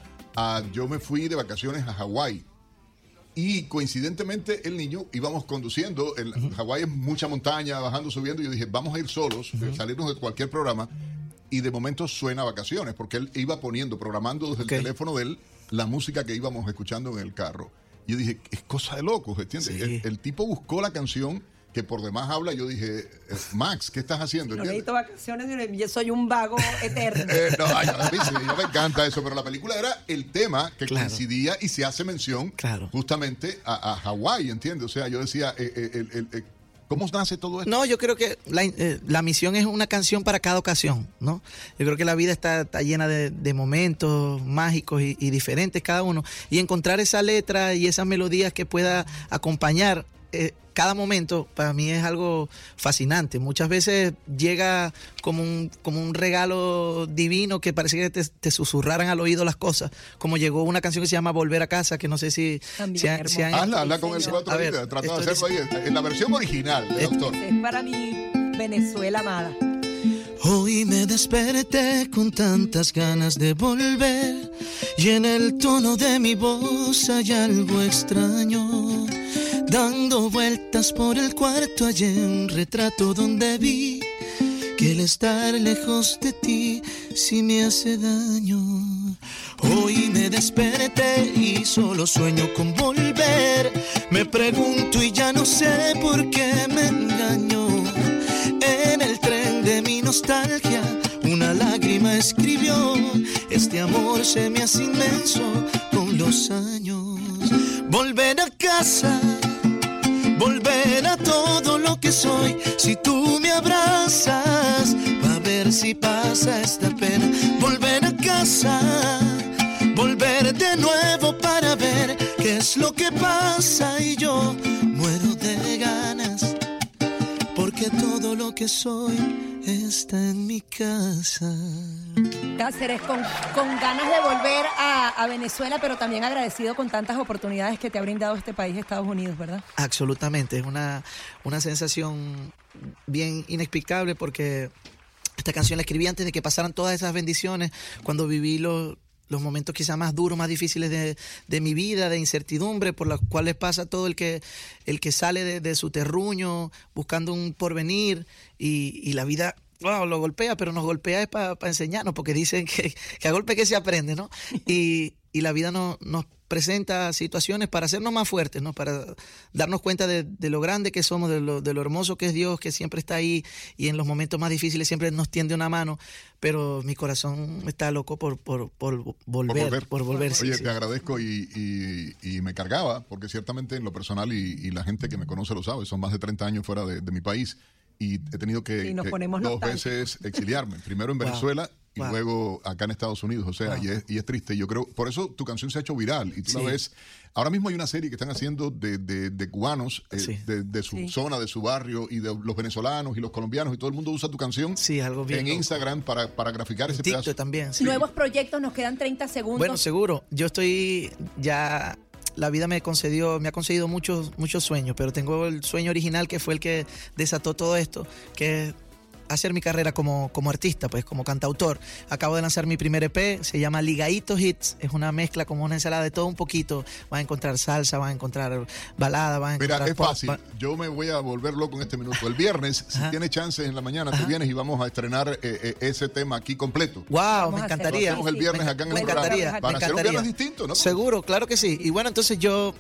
yo me fui de vacaciones a Hawái. Y coincidentemente el niño íbamos conduciendo. En Hawái es mucha montaña, bajando, subiendo. Y yo dije, vamos a ir solos, eh, salirnos de cualquier programa. Y de momento suena vacaciones, porque él iba poniendo, programando desde el teléfono de él la música que íbamos escuchando en el carro. Y yo dije, es cosa de locos, ¿entiendes? El, el tipo buscó la canción que por demás habla. Yo dije, eh, Max, ¿qué estás haciendo? No necesito vacaciones, yo soy un vago [laughs] eterno. Eh, no, ay, a mí sí, yo me encanta eso, pero la película era el tema que coincidía y se hace mención justamente a, a Hawái, ¿entiendes? O sea, yo decía, eh, eh, el- el- eh, ¿cómo nace todo esto? No, yo creo que la, eh, la misión es una canción para cada ocasión, ¿no? Yo creo que la vida está, está llena de, de momentos mágicos y, y diferentes cada uno. Y encontrar esa letra y esas melodías que pueda acompañar eh, cada momento, para mí es algo fascinante. Muchas veces llega como un, como un regalo divino que parece que te, te susurraran al oído las cosas. Como llegó una canción que se llama Volver a casa, que no sé si, También si han- si han- Hazla, hazla con el cuatro A ver, ahorita, trata de hacerlo ahí, en la versión original, de doctor. Es para mi Venezuela amada. Hoy me desperté con tantas ganas de volver y en el tono de mi voz hay algo extraño. Dando vueltas por el cuarto hay un retrato donde vi que el estar lejos de ti sí me hace daño. Hoy me desperté y solo sueño con volver. Me pregunto y ya no sé por qué me engaño. Nostalgia, una lágrima escribió: Este amor se me hace inmenso con los años. Volver a casa, volver a todo lo que soy. Si tú me abrazas, a ver si pasa esta pena. Volver a casa, volver de nuevo para ver qué es lo que pasa. Y yo muero de ganas que soy está en mi casa. Cáceres, con, con ganas de volver a, a Venezuela, pero también agradecido con tantas oportunidades que te ha brindado este país, Estados Unidos, ¿verdad? Absolutamente, es una, una sensación bien inexplicable porque esta canción la escribí antes de que pasaran todas esas bendiciones, cuando viví los, los momentos quizás más duros, más difíciles de, de, mi vida, de incertidumbre, por los cuales pasa todo el que, el que sale de, su terruño buscando un porvenir y, y la vida wow, lo golpea, pero nos golpea es para enseñarnos, porque dicen que, que, a golpe que se aprende, ¿no? Y, y la vida no, nos presenta situaciones para hacernos más fuertes, ¿no? Para darnos cuenta de, de lo grande que somos, de lo, de lo, hermoso que es Dios, que siempre está ahí y en los momentos más difíciles siempre nos tiende una mano, pero mi corazón está loco por, por, por volver, por volver. Por volver Oye, sí, te sí. agradezco y, y, y, me cargaba, porque ciertamente en lo personal y, la gente que me conoce lo sabe, son más de 30 años fuera de, de mi país y he tenido que, que dos veces exiliarme. Primero en Venezuela wow. Y wow. luego acá en Estados Unidos. O sea, wow. y, es, y, es, triste. Yo creo, por eso tu canción se ha hecho viral y tú sí. la ves. Ahora mismo hay una serie que están haciendo de, de, de cubanos, eh, sí. de, de, su sí. zona, de su barrio, y de los venezolanos y los colombianos, y todo el mundo usa tu canción sí, algo bien en Instagram para, para graficar ese TikTok pedazo. también. Nuevos proyectos, nos quedan 30 segundos. Bueno, seguro. Yo estoy ya la vida me concedió, me ha concedido muchos, muchos sueños, pero tengo el sueño original que fue el que desató todo esto, que es hacer mi carrera como, como artista, pues como cantautor. Acabo de lanzar mi primer EP, se llama Ligaito Hits, es una mezcla como una ensalada de todo un poquito. Vas a encontrar salsa, vas a encontrar balada, vas a encontrar... Mira, es pop, fácil, va... yo me voy a volver loco en este minuto. El viernes, si tienes chance en la mañana, Ajá. tú vienes y vamos a estrenar eh, eh, ese tema aquí completo. Wow, vamos me encantaría. Hacemos el viernes acá en el programa. Para me encantaría. hacer un viernes distinto, ¿no? Seguro, claro que sí. Y bueno, entonces yo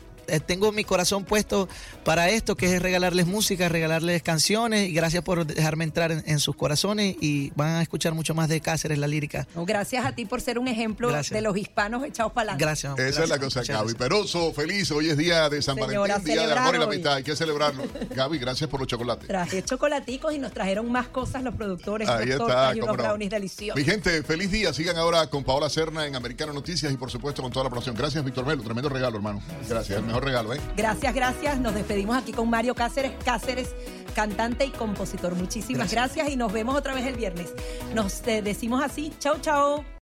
tengo mi corazón puesto para esto, que es regalarles música, regalarles canciones y gracias por dejarme entrar en, en sus corazones y van a escuchar mucho más de Cáceres, la lírica. No, gracias a ti por ser un ejemplo gracias. de los hispanos echados para adelante. Gracias. Esa gracias, es la cosa, Gaby. Peroso, feliz, hoy es día de San Señora, Valentín, día del amor y la amistad, hay que celebrarlo. [laughs] Gaby, gracias por los chocolates. Traje chocolaticos y nos trajeron más cosas los productores, Ahí está, y unos no. brownies deliciosos. Mi gente, feliz día, sigan ahora con Paola Cerna en Americano Noticias y por supuesto con toda la producción. Gracias, Víctor Melo, tremendo regalo, hermano. Gracias, el mejor regalo, ¿eh? Gracias. Gracias. Nos despedimos aquí con Mario Cáceres, Cáceres, cantante y compositor. Muchísimas gracias, gracias y nos vemos otra vez el viernes. Nos eh, decimos así. Chao, chao.